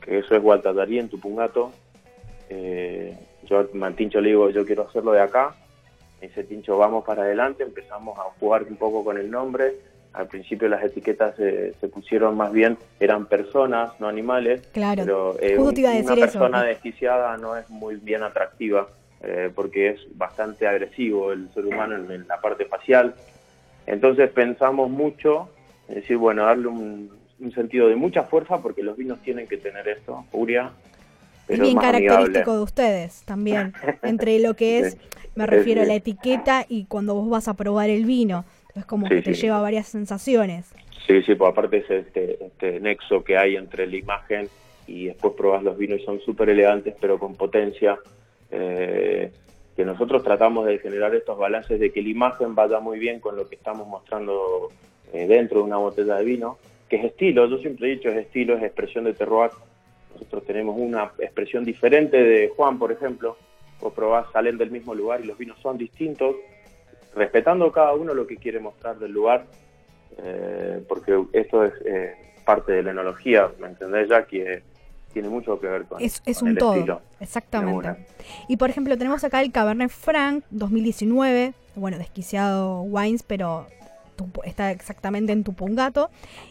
que eso es Guatatarí en Tupungato. Eh, yo al Tincho le digo, yo quiero hacerlo de acá. Me dice Tincho, vamos para adelante, empezamos a jugar un poco con el nombre al principio las etiquetas se pusieron más bien, eran personas, no animales. Claro, pero eh, una persona desquiciada no es muy bien atractiva eh, porque es bastante agresivo el ser humano en, la parte facial. Entonces pensamos mucho en decir, bueno, darle un, sentido de mucha fuerza porque los vinos tienen que tener esto, furia. Pero bien característico de ustedes también, entre lo que *laughs* es, me refiero a la etiqueta y cuando vos vas a probar el vino es como que te lleva varias sensaciones. Sí, sí, pues aparte es este, este nexo que hay entre la imagen y después probas los vinos y son súper elegantes pero con potencia. Eh, que nosotros tratamos de generar estos balances de que la imagen vaya muy bien con lo que estamos mostrando eh, dentro de una botella de vino, que es estilo, yo siempre he dicho es estilo, es expresión de terroir. Nosotros tenemos una expresión diferente de Juan, por ejemplo, vos probás, salen del mismo lugar y los vinos son distintos, respetando cada uno lo que quiere mostrar del lugar, eh, porque esto es eh, parte de la enología, ¿me entendés, ya que tiene mucho que ver con, es, es un todo, exactamente. Y por ejemplo, tenemos acá el Cabernet Franc 2019, bueno, desquiciado wines, pero está exactamente en tu pungato.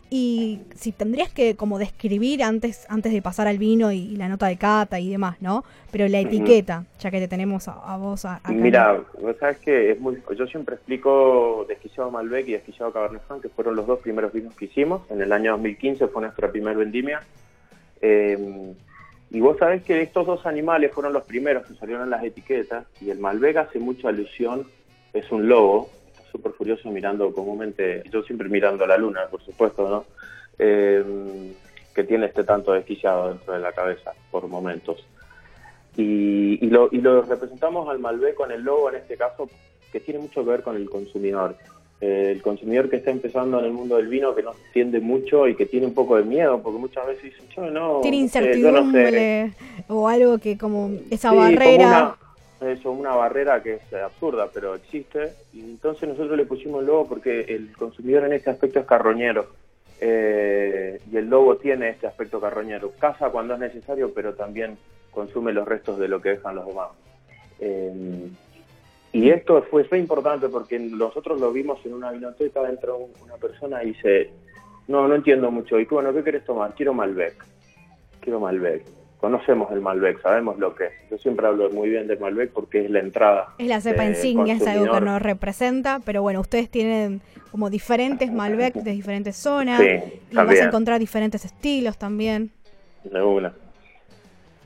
Y si tendrías que como describir antes, antes de pasar al vino y, la nota de cata y demás, ¿no? Pero la etiqueta, ya que te tenemos a, vos acá. Mira, vos sabes que es muy, yo siempre explico desquiciado Malbec y desquiciado Cabernet Franc, que fueron los dos primeros vinos que hicimos. En el año 2015 fue nuestra primera vendimia. Em, y vos sabés que estos dos animales fueron los primeros que salieron en las etiquetas y el Malbec hace mucha alusión, es un lobo, súper furioso mirando comúnmente, yo siempre mirando la luna, por supuesto, ¿no? Eh, que tiene este tanto desquiciado dentro de la cabeza por momentos. Y, y, lo, y lo representamos al Malbec con el logo en este caso, que tiene mucho que ver con el consumidor. Eh, el consumidor que está empezando en el mundo del vino, que no entiende mucho y que tiene un poco de miedo, porque muchas veces dicen, yo no. Tiene incertidumbre o algo que como esa barrera. Como eso, una barrera que es absurda, pero existe. Y entonces nosotros le pusimos el logo porque el consumidor en este aspecto es carroñero. Eh, y el lobo tiene este aspecto carroñero. Caza cuando es necesario, pero también consume los restos de lo que dejan los demás. Eh, y esto fue, fue importante porque nosotros lo vimos en una vinoteca, dentro una persona y dice, no, no entiendo mucho. Y tú, bueno, ¿qué quieres tomar? Quiero Malbec. Quiero Malbec. Conocemos el Malbec, sabemos lo que es. Yo siempre hablo muy bien de Malbec porque es la entrada. Es la cepa insignia, es algo que nos representa, pero bueno, ustedes tienen como diferentes Malbec de diferentes zonas. y vas a encontrar diferentes estilos también. De una.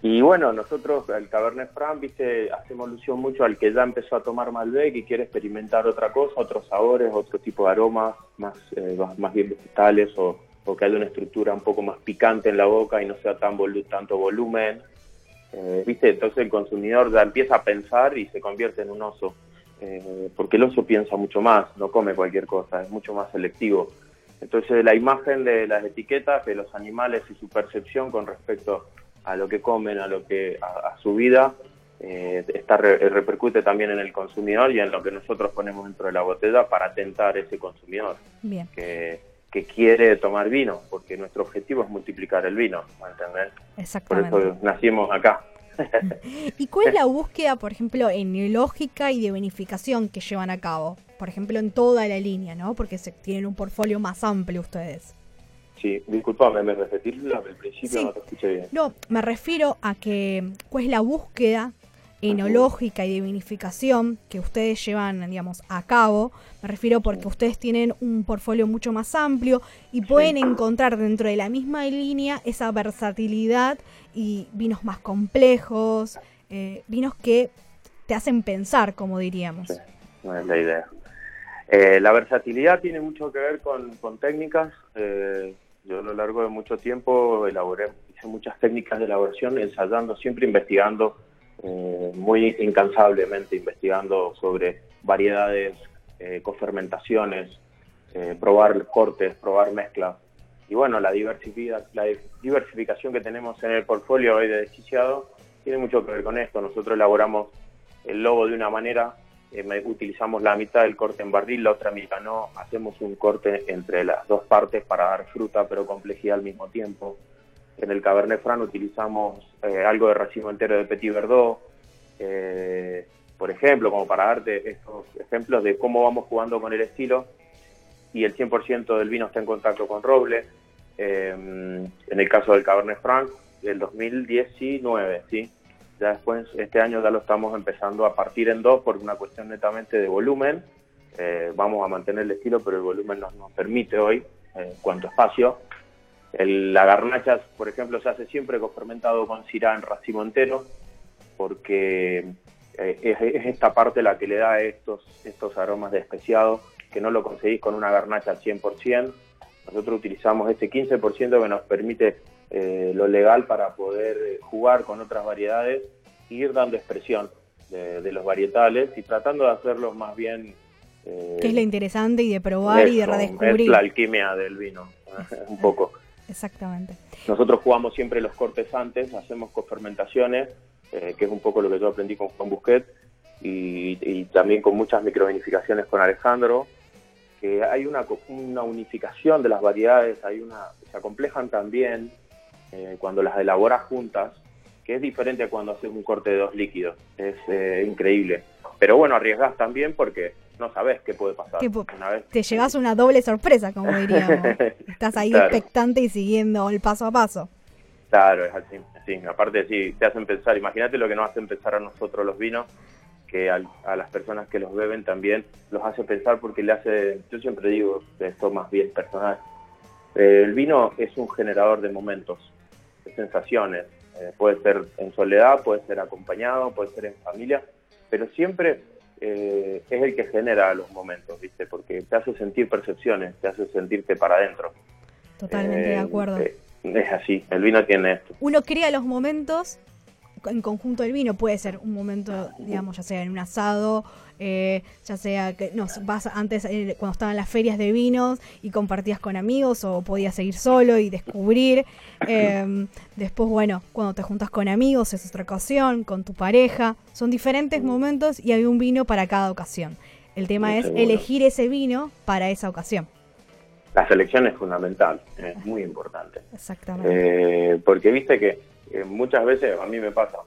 Y bueno, nosotros, el Cabernet Franc, viste, hacemos alusión mucho al que ya empezó a tomar Malbec y quiere experimentar otra cosa, otros sabores, otro tipo de aromas, más, eh, más bien vegetales o, que haya una estructura un poco más picante en la boca y no sea tan tanto volumen. Eh, viste, entonces el consumidor ya empieza a pensar y se convierte en un oso, eh, porque el oso piensa mucho más, no come cualquier cosa, es mucho más selectivo. Entonces la imagen de las etiquetas de los animales y su percepción con respecto a lo que comen, a lo que a, su vida, eh, está, repercute también en el consumidor y en lo que nosotros ponemos dentro de la botella para atentar ese consumidor Que, que quiere tomar vino, porque nuestro objetivo es multiplicar el vino, ¿me Exactamente. Por eso nacimos acá. *laughs* ¿Y cuál es la *laughs* búsqueda, por ejemplo, enológica y de bonificación que llevan a cabo? Por ejemplo, en toda la línea, ¿no? Porque se, tienen un portfolio más amplio ustedes. Sí, disculpame, ¿me repetís al principio? No te escuché bien. No, me refiero a que cuál es la búsqueda enológica y de vinificación que ustedes llevan, digamos, a cabo. Me refiero porque ustedes tienen un portfolio mucho más amplio y pueden encontrar dentro de la misma línea esa versatilidad y vinos más complejos, eh, vinos que te hacen pensar, como diríamos. Sí, no es la idea. Eh, la versatilidad tiene mucho que ver con, con técnicas. Eh, yo a lo largo de mucho tiempo elaboré, hice muchas técnicas de elaboración, ensayando, siempre investigando eh, muy incansablemente, investigando sobre variedades, eh, cofermentaciones, eh, probar cortes, probar mezclas. Y bueno, la, diversificación que tenemos en el portfolio hoy de Desquiciado tiene mucho que ver con esto. Nosotros elaboramos el logo de una manera, eh, utilizamos la mitad del corte en barril, la otra mitad no, hacemos un corte entre las dos partes para dar fruta pero complejidad al mismo tiempo. En el Cabernet Franc utilizamos eh, algo de racimo entero de Petit Verdot, eh, por ejemplo, como para darte estos ejemplos de cómo vamos jugando con el estilo y el 100% del vino está en contacto con roble. en el caso del Cabernet Franc, del 2019, ¿sí? Ya después, este año ya lo estamos empezando a partir en dos por una cuestión netamente de volumen. Eh, vamos a mantener el estilo, pero el volumen nos, nos permite hoy, en cuanto espacio. El, la garnacha, por ejemplo, se hace siempre con fermentado con cirá en racimo entero, porque eh, es, esta parte la que le da estos, estos aromas de especiado, que no lo conseguís con una garnacha al 100%. Nosotros utilizamos este 15% que nos permite eh, lo legal para poder eh, jugar con otras variedades e ir dando expresión de, los varietales y tratando de hacerlos más bien... Eh, que es lo interesante y de probar y de redescubrir. Es la alquimia del vino, *laughs* un poco. Exactamente. Nosotros jugamos siempre los cortes antes, hacemos cofermentaciones, eh, que es un poco lo que yo aprendí con Juan Busquet, y, y también con muchas microvinificaciones con Alejandro, que hay una, una unificación de las variedades, hay una, se acomplejan también, eh, cuando las elaboras juntas, que es diferente a cuando haces un corte de dos líquidos. Es eh, increíble. Pero bueno, arriesgas también porque no sabes qué puede pasar. Te llevas una doble sorpresa, como *laughs* diríamos. Estás ahí expectante y siguiendo el paso a paso. Claro, es así. Sí. Aparte, sí, te hacen pensar. Imagínate lo que nos hacen pensar a nosotros los vinos, que a, las personas que los beben también los hace pensar porque le hace. Yo siempre digo, esto más bien personal. Eh, el vino es un generador de momentos sensaciones. Eh, puede ser en soledad, puede ser acompañado, puede ser en familia, pero siempre eh, es el que genera los momentos, ¿viste? Porque te hace sentir percepciones, te hace sentirte para adentro. Totalmente de eh, acuerdo. es así, el vino tiene esto. Uno crea los momentos en conjunto el vino. Puede ser un momento, digamos, ya sea en un asado, eh, ya sea que no, vas antes eh, cuando estaban las ferias de vinos y compartías con amigos o podías seguir solo y descubrir. *laughs* Em, después, bueno, cuando te juntas con amigos es otra ocasión, con tu pareja. Son diferentes momentos y hay un vino para cada ocasión. El tema es elegir ese vino para esa ocasión. La selección es fundamental, es muy importante. Exactamente. Eh, porque viste que muchas veces, a mí me pasa,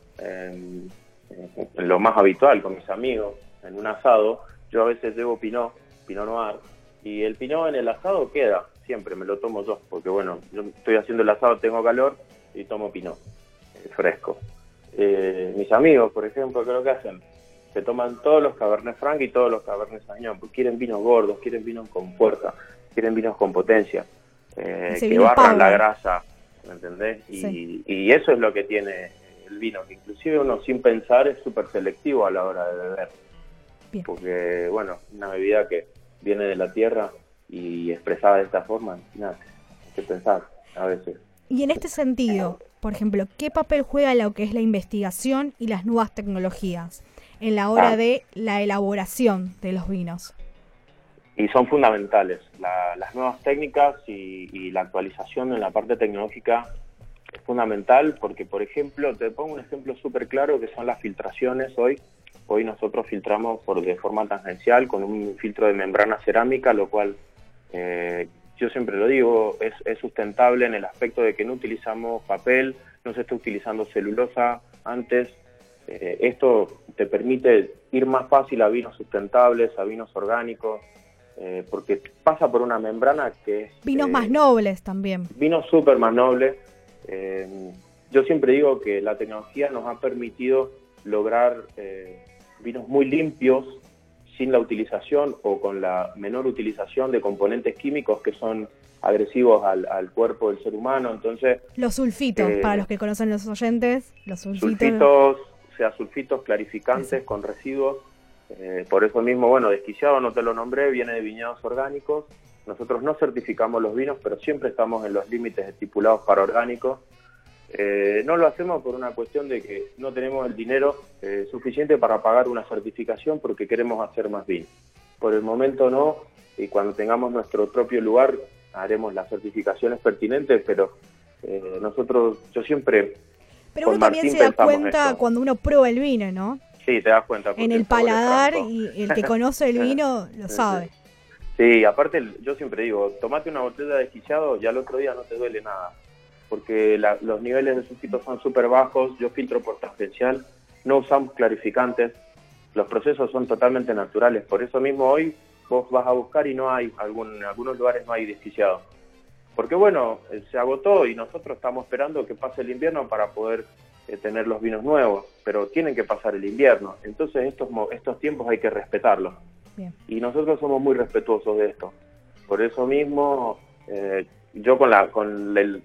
lo más habitual con mis amigos, en un asado, yo a veces llevo Pinot, Pinot Noir, y el Pinot en el asado queda, siempre me lo tomo yo, porque bueno, yo estoy haciendo el asado, tengo calor y tomo Pinot, eh, fresco. Eh, mis amigos, por ejemplo, ¿qué es lo que hacen? Se toman todos los Cabernet Franc y todos los Cabernet Sauvignon, porque quieren vinos gordos, quieren vinos con fuerza, quieren vinos con potencia, eh, que barran la grasa, ¿me entendés? Y, y eso es lo que tiene el vino, que inclusive uno sin pensar es súper selectivo a la hora de beber. Porque, bueno, una bebida que viene de la tierra y expresada de esta forma, nada, hay que pensar a veces. Y en este sentido, por ejemplo, ¿qué papel juega lo que es la investigación y las nuevas tecnologías en la hora ah. de la elaboración de los vinos? Y son fundamentales. las nuevas técnicas y, y, la actualización en la parte tecnológica es fundamental porque, por ejemplo, te pongo un ejemplo súper claro que son las filtraciones hoy Hoy nosotros filtramos por de forma tangencial con un filtro de membrana cerámica, lo cual eh, yo siempre lo digo, es, sustentable en el aspecto de que no utilizamos papel, no se está utilizando celulosa antes. Eh, esto te permite ir más fácil a vinos sustentables, a vinos orgánicos, eh, porque pasa por una membrana que es... Vinos más nobles también. Vinos súper más nobles. yo siempre digo que la tecnología nos ha permitido lograr vinos muy limpios, sin la utilización o con la menor utilización de componentes químicos que son agresivos al, cuerpo del ser humano. Entonces, los sulfitos, eh, para los que conocen los oyentes, los sulfitos. Sulfitos, sea sulfitos clarificantes con residuos. Eh, por eso mismo, bueno, desquiciado no te lo nombré, viene de viñedos orgánicos. Nosotros no certificamos los vinos, pero siempre estamos en los límites estipulados para orgánicos. Eh, no lo hacemos por una cuestión de que no tenemos el dinero eh, suficiente para pagar una certificación porque queremos hacer más vino. Por el momento no, y cuando tengamos nuestro propio lugar haremos las certificaciones pertinentes, pero eh, nosotros, yo siempre... Pero uno también se da cuenta cuando uno prueba el vino, ¿no? Sí, te das cuenta. En el paladar y el que conoce el *laughs* vino lo sabe. Sí, aparte yo siempre digo, tomate una botella de desquiciado y al otro día no te duele nada porque los niveles de sulfitos son súper bajos, yo filtro por tangencial, no usamos clarificantes, los procesos son totalmente naturales, por eso mismo hoy vos vas a buscar y no hay, algún, en algunos lugares no hay desquiciado. Porque bueno, eh, se agotó y nosotros estamos esperando que pase el invierno para poder eh, tener los vinos nuevos, pero tienen que pasar el invierno, entonces estos, estos tiempos hay que respetarlos. Y nosotros somos muy respetuosos de esto. Por eso mismo eh, yo con la con el,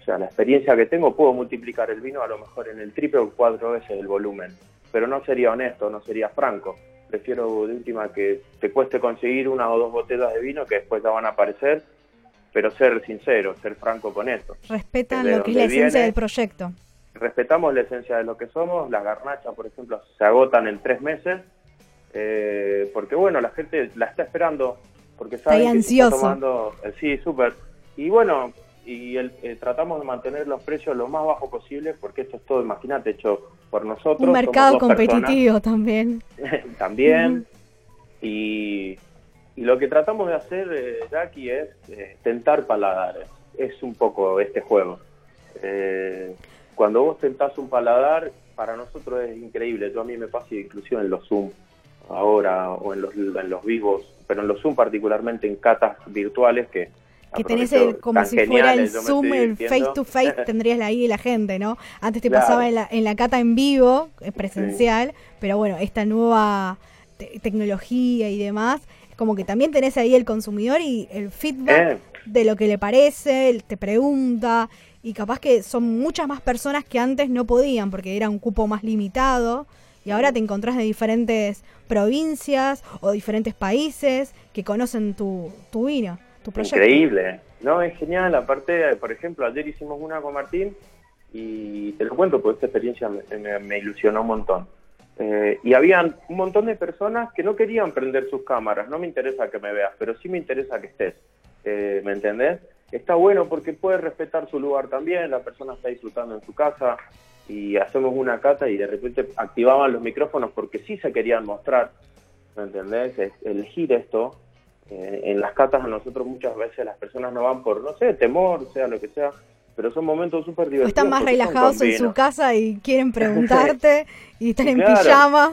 o sea, la experiencia que tengo puedo multiplicar el vino a lo mejor en el triple o cuatro veces el volumen, pero no sería honesto, no sería franco. Prefiero de última que te cueste conseguir una o dos botellas de vino que después ya van a aparecer, pero ser sincero, ser franco con esto. Respetan lo que es la esencia del proyecto. Respetamos la esencia de lo que somos. Las garnachas, por ejemplo, se agotan en tres meses, eh, porque bueno, la gente la está esperando, porque sabe que ansioso. está tomando, eh, sí, súper y bueno, y eh, tratamos de mantener los precios lo más bajo posible porque esto es todo, imagínate, hecho por nosotros. Un mercado competitivo también. *laughs* también. y, lo que tratamos de hacer, eh, Jackie, es tentar paladares. Es un poco este juego. Eh, cuando vos tentás un paladar, para nosotros es increíble. Yo a mí me pasa inclusive en los Zoom ahora o en los, en los vivos, pero en los Zoom particularmente en catas virtuales que que tenés el, como si fuera el Zoom, el face to face, tendrías ahí la gente, ¿no? Antes te pasaba en la, en la cata en vivo, eh, presencial, pero bueno, esta nueva tecnología y demás, como que también tenés ahí el consumidor y el feedback eh. de lo que le parece, él te pregunta, y capaz que son muchas más personas que antes no podían, porque era un cupo más limitado, y ahora te encontrás de diferentes provincias o diferentes países que conocen tu, tu vino. Increíble. No, es genial. Aparte, por ejemplo, ayer hicimos una con Martín Y te lo cuento porque esta experiencia me, ilusionó un montón. Eh, y habían un montón de personas que no querían prender sus cámaras. No me interesa que me veas, pero sí me interesa que estés. Eh, ¿Me entendés? Está bueno porque puedes respetar su lugar también. La persona está disfrutando en su casa y hacemos una cata y de repente activaban los micrófonos porque sí se querían mostrar. ¿Me entendés? elegir esto. Eh, en las catas a nosotros muchas veces las personas no van por, no sé, temor, sea lo que sea, pero son momentos súper divertidos. están más relajados en su casa y quieren *laughs* preguntarte y están en pijama.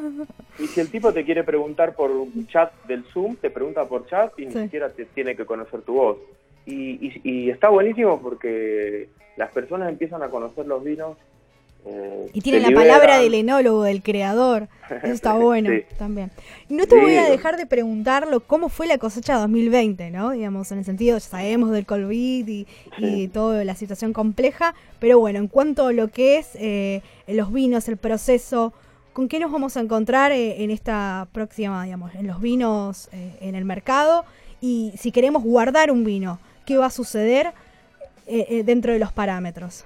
Y si el tipo te quiere preguntar por un chat del Zoom, te pregunta por chat y ni siquiera te tiene que conocer tu voz. Y, y, está buenísimo porque las personas empiezan a conocer los vinos eh, y tiene la palabra del enólogo, del creador. *laughs* Eso está bueno también. Y no te voy a dejar de preguntarlo cómo fue la cosecha 2020, ¿no? Digamos, en el sentido, ya sabemos del COVID y, y toda la situación compleja, pero bueno, en cuanto a lo que es eh, los vinos, el proceso, ¿con qué nos vamos a encontrar eh, en esta próxima, digamos, en los vinos en el mercado? Y si queremos guardar un vino, ¿qué va a suceder dentro de los parámetros?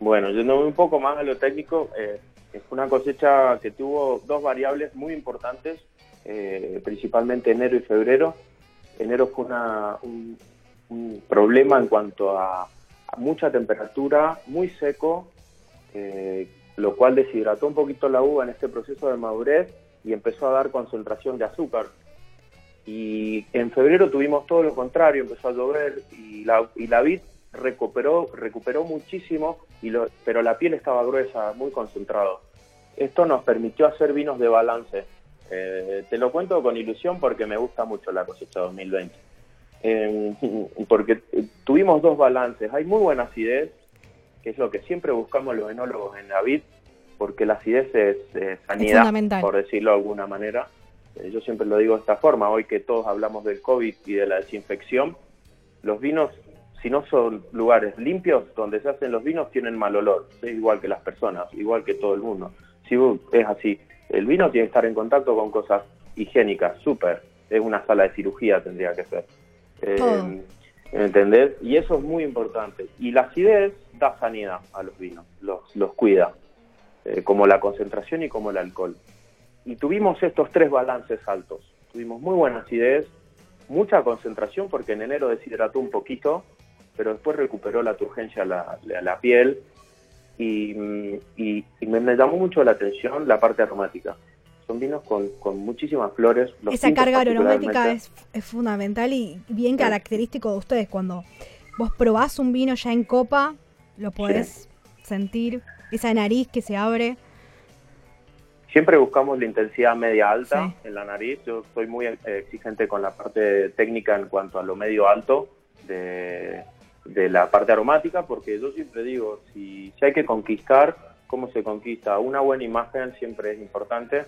Bueno, yendo un poco más a lo técnico, eh, es una cosecha que tuvo dos variables muy importantes, eh, principalmente enero y febrero. Enero fue un, problema en cuanto a, mucha temperatura, muy seco, eh, lo cual deshidrató un poquito la uva en este proceso de madurez y empezó a dar concentración de azúcar. Y en febrero tuvimos todo lo contrario, empezó a llover y la, y la vid recuperó, recuperó muchísimo, y lo, pero la piel estaba gruesa, muy concentrado. Esto nos permitió hacer vinos de balance. Eh, te lo cuento con ilusión porque me gusta mucho la cosecha 2020. Em, *laughs* porque tuvimos dos balances. Hay muy buena acidez, que es lo que siempre buscamos los enólogos en la vid, porque la acidez es, sanidad, por decirlo de alguna manera. Eh, yo siempre lo digo de esta forma, hoy que todos hablamos del COVID y de la desinfección, los vinos si no son lugares limpios donde se hacen los vinos, tienen mal olor. Es igual que las personas, igual que todo el mundo. Si es así, el vino tiene que estar en contacto con cosas higiénicas, súper. Es una sala de cirugía, tendría que ser. Eh, ¿Entendés? Y eso es muy importante. Y la acidez da sanidad a los vinos, los, los cuida, eh, como la concentración y como el alcohol. Y tuvimos estos tres balances altos. Tuvimos muy buena acidez, mucha concentración porque en enero deshidrató un poquito, pero después recuperó la turgencia a la, la, piel y, me, llamó mucho la atención la parte aromática. Son vinos con, muchísimas flores. Esa carga aromática es, fundamental y bien característico de ustedes. Cuando vos probás un vino ya en copa, lo podés sentir, esa nariz que se abre. Siempre buscamos la intensidad media alta en la nariz. Yo soy muy exigente con la parte técnica en cuanto a lo medio alto de, de la parte aromática, porque yo siempre digo, si, hay que conquistar, ¿cómo se conquista? Una buena imagen siempre es importante.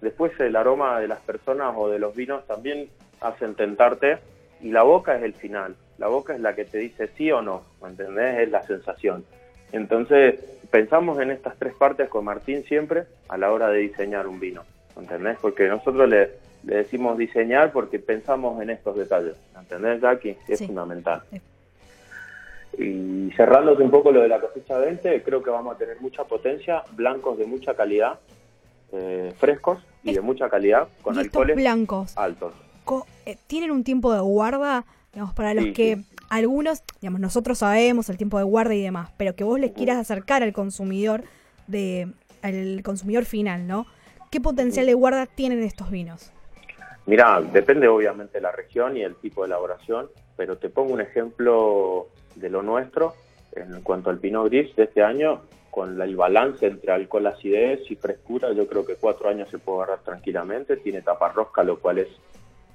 Después el aroma de las personas o de los vinos también hacen tentarte y la boca es el final. La boca es la que te dice sí o no, ¿me entendés? Es la sensación. Entonces, pensamos en estas tres partes con Martín siempre a la hora de diseñar un vino, ¿entendés? Porque nosotros le, le decimos diseñar porque pensamos en estos detalles, ¿entendés, Jackie? Es fundamental. Y cerrándote un poco lo de la cosecha 20, creo que vamos a tener mucha potencia, blancos de mucha calidad, eh, frescos y de mucha calidad, con alcoholes blancos altos. Eh, ¿Tienen un tiempo de guarda? Digamos, para los que algunos, digamos, nosotros sabemos el tiempo de guarda y demás, pero que vos les quieras acercar al consumidor, de, al consumidor final, ¿no? ¿Qué potencial de guarda tienen estos vinos? Mira, depende obviamente de la región y el tipo de elaboración, pero te pongo un ejemplo de lo nuestro en cuanto al Pinot Gris de este año, con el balance entre alcohol, acidez y frescura, yo creo que cuatro años se puede agarrar tranquilamente. Tiene tapa rosca, lo cual es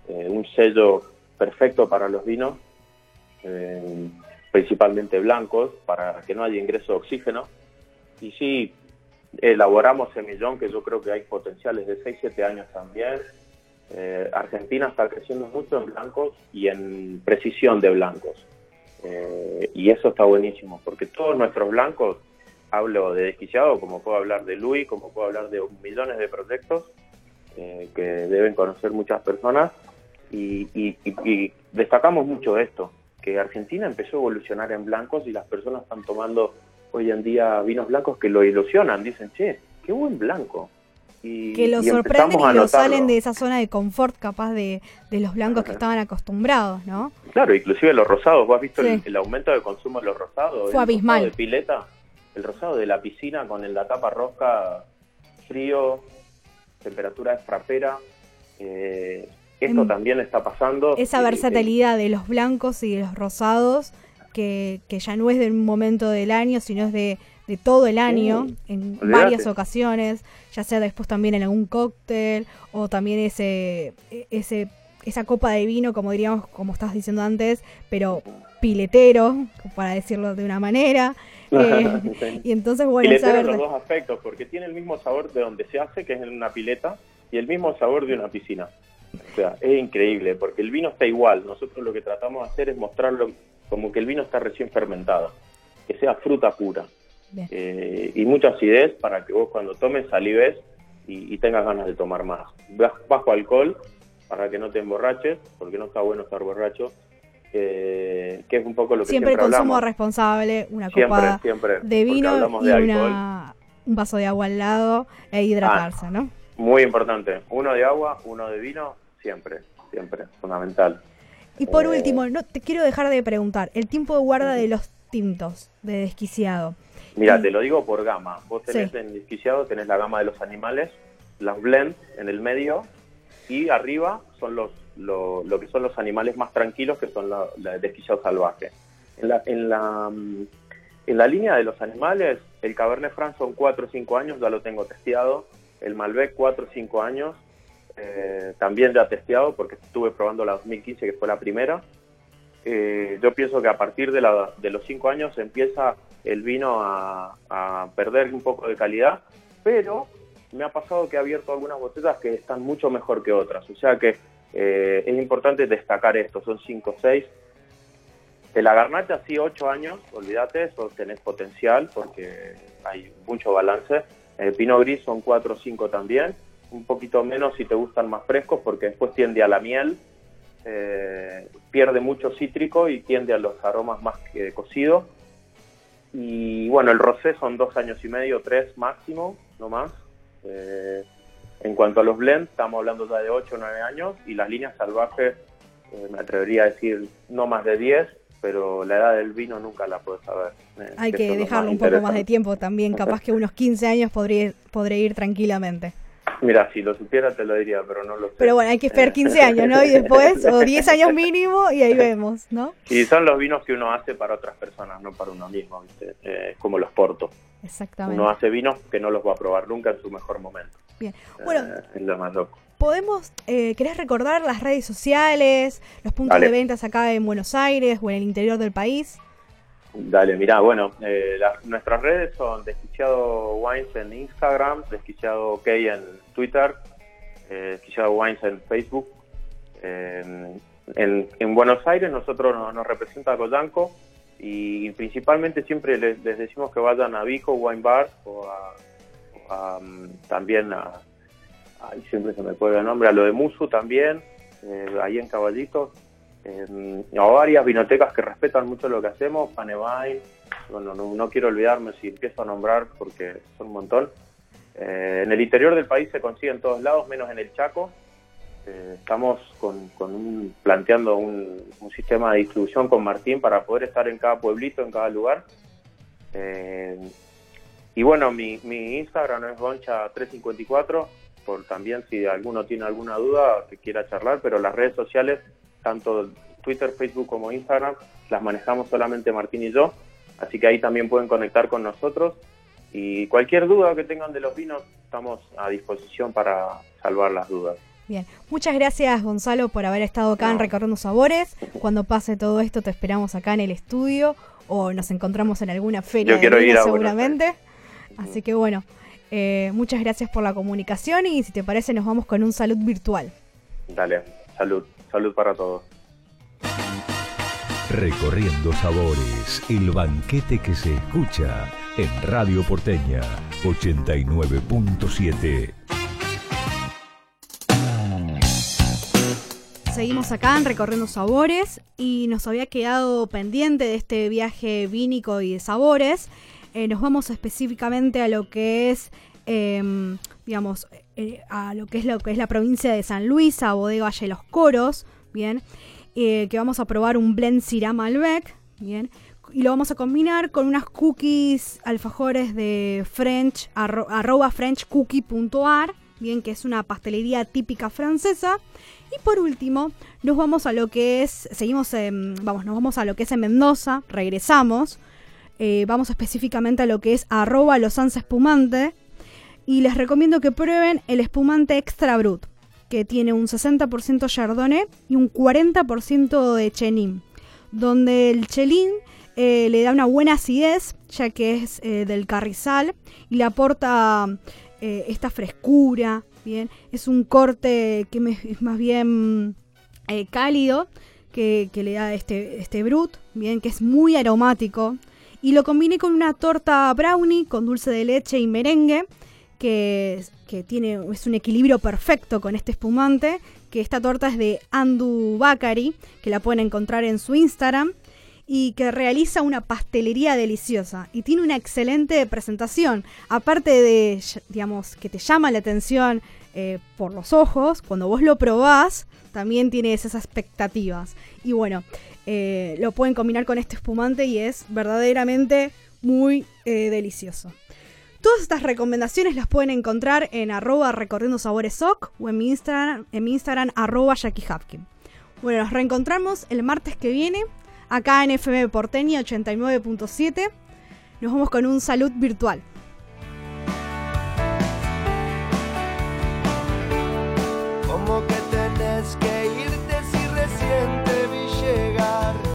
eh, un sello perfecto para los vinos, eh, principalmente blancos, para que no haya ingreso de oxígeno. Y sí, elaboramos semillón, que yo creo que hay potenciales de 6-7 años también. Eh, Argentina está creciendo mucho en blancos y en precisión de blancos. Eh, y eso está buenísimo, porque todos nuestros blancos, hablo de desquiciado, como puedo hablar de Luis, como puedo hablar de millones de proyectos que deben conocer muchas personas, y, destacamos mucho esto, que Argentina empezó a evolucionar en blancos y las personas están tomando hoy en día vinos blancos que lo ilusionan, dicen, che, qué buen blanco. Y, que lo sorprenden y lo salen de esa zona de confort capaz de, los blancos que estaban acostumbrados, ¿no? Claro, inclusive los rosados, ¿vos has visto el, aumento de consumo de los rosados? Fue abismal. de pileta, el rosado de la piscina con la tapa rosca, frío, temperatura frapera. Eh, esto también está pasando. Esa versatilidad de los blancos y de los rosados, que, que ya no es de un momento del año, sino es de, de todo el año, en varias ocasiones, ya sea después también en algún cóctel, o también ese, ese, esa copa de vino, como diríamos, como estás diciendo antes, pero piletero, para decirlo de una manera. *laughs* Eh, y entonces, bueno, piletero en los dos aspectos, porque tiene el mismo sabor de donde se hace, que es en una pileta, y el mismo sabor de una piscina. O sea, es increíble, porque el vino está igual. Nosotros lo que tratamos de hacer es mostrarlo como que el vino está recién fermentado, que sea fruta pura. Eh, y mucha acidez para que vos cuando tomes salives y, y tengas ganas de tomar más. Bajo alcohol para que no te emborraches, porque no está bueno estar borracho. Eh, que es un poco lo que siempre, siempre consumo responsable, una copa de vino y una, un vaso de agua al lado e hidratarse, ah, ¿no? Muy importante, uno de agua, uno de vino, siempre, siempre, fundamental. Y por eh, último, no te quiero dejar de preguntar, el tiempo de guarda de los tintos de desquiciado. Mira, te lo digo por gama. Vos tenés en desquiciado, tenés la gama de los animales, las blend en el medio y arriba son los lo, que son los animales más tranquilos, que son la, la desquiciado salvaje. En la, en, la, mm, en la línea de los animales, el Cabernet Franc son 4 o 5 años, ya lo tengo testeado. El Malbec 4 o 5 años, eh, también ya testeado porque estuve probando la 2015, que fue la primera. Eh, yo pienso que a partir de, la, de los 5 años empieza el vino a, perder un poco de calidad, pero me ha pasado que he abierto algunas botellas que están mucho mejor que otras. O sea que eh, es importante destacar esto, son 5 o 6. De la garnacha sí 8 años, olvídate, eso tenés potencial porque hay mucho balance. El pino gris son 4 o 5 también, un poquito menos si te gustan más frescos porque después tiende a la miel, eh, pierde mucho cítrico y tiende a los aromas más que cocido. Y bueno, el rosé son dos años y medio, tres máximo, no más. Eh, en cuanto a los blends, estamos hablando ya de 8 o 9 años y las líneas salvajes, eh, me atrevería a decir no más de 10, pero la edad del vino nunca la puedo saber. Eh, Hay que, dejarlo un poco más de tiempo también, capaz que unos 15 años podría, podré ir tranquilamente. Mira, si lo supiera te lo diría, pero no lo sé. Pero bueno, hay que esperar 15 años, ¿no? Y *laughs* después, o 10 años mínimo, y ahí vemos, ¿no? Y son los vinos que uno hace para otras personas, no para uno mismo, ¿viste? Eh, como los portos. Exactamente. Uno hace vinos que no los va a probar nunca en su mejor momento. Bien. Bueno, eh, es lo más loco. ¿Podemos, eh, querés recordar las redes sociales, los puntos de ventas acá en Buenos Aires o en el interior del país? Dale, mira, bueno, eh, nuestras redes son Desquiciado Wines en Instagram, Desquiciado OK en Twitter, eh, Desquiciado Wines en Facebook. en, Buenos Aires nosotros nos, representa Coyanco y, principalmente siempre les, decimos que vayan a Vico Wine Bar o a, mm, también a, siempre se me puede el nombre, a lo de Musu también, eh, ahí en Caballitos eh, varias vinotecas que respetan mucho lo que hacemos, Panevine, bueno, no, quiero olvidarme si empiezo a nombrar porque son un montón. Eh, en el interior del país se consigue en todos lados, menos en el Chaco. Eh, estamos con, un, planteando un, sistema de distribución con Martín para poder estar en cada pueblito, en cada lugar. Eh, y bueno, mi, mi Instagram es goncha354, por también si alguno tiene alguna duda que quiera charlar, pero las redes sociales tanto Twitter, Facebook como Instagram, las manejamos solamente Martín y yo, así que ahí también pueden conectar con nosotros y cualquier duda que tengan de los vinos, estamos a disposición para salvar las dudas. Bien, muchas gracias Gonzalo por haber estado acá en Recorriendo Sabores. Cuando pase todo esto te esperamos acá en el estudio o nos encontramos en alguna feria quiero ir seguramente. Así que bueno, eh, muchas gracias por la comunicación y si te parece nos vamos con un salud virtual. Dale, salud. Salud para todos. Recorriendo sabores, el banquete que se escucha en Radio Porteña 89.7. Seguimos acá en Recorriendo Sabores y nos había quedado pendiente de este viaje vínico y de sabores eh, nos vamos específicamente a lo que es, em, digamos, eh, a lo que es lo que es la provincia de San Luis, a Bodega Valle los Coros, bien, eh, que vamos a probar un blend Syrah Malbec, bien, y lo vamos a combinar con unas cookies alfajores de French, arroba frenchcookie.ar, bien, que es una pastelería típica francesa. Y por último, nos vamos a lo que es, seguimos, vamos, nos vamos a lo que es en Mendoza, regresamos, eh, vamos específicamente a lo que es arroba los espumante, y les recomiendo que prueben el espumante extra brut, que tiene un 60% chardonnay y un 40% de chenin, donde el chelín eh, le da una buena acidez, ya que es eh, del carrizal, y le aporta esta frescura, bien, es un corte que es más bien cálido, que, le da este, este brut, bien, que es muy aromático, y lo combiné con una torta brownie con dulce de leche y merengue, que, que tiene, es un equilibrio perfecto con este espumante, que esta torta es de Andu Bakari, que la pueden encontrar en su Instagram y que realiza una pastelería deliciosa y tiene una excelente presentación. Aparte de, digamos, que te llama la atención eh, por los ojos, cuando vos lo probás, también tiene esas expectativas. Y bueno, eh, lo pueden combinar con este espumante y es verdaderamente muy eh, delicioso. Todas estas recomendaciones las pueden encontrar en arroba recorriendo sabores o en mi Instagram, en mi Instagram arroba Jackie Bueno, nos reencontramos el martes que viene acá en FM Porteña 89.7. Nos vamos con un salud virtual.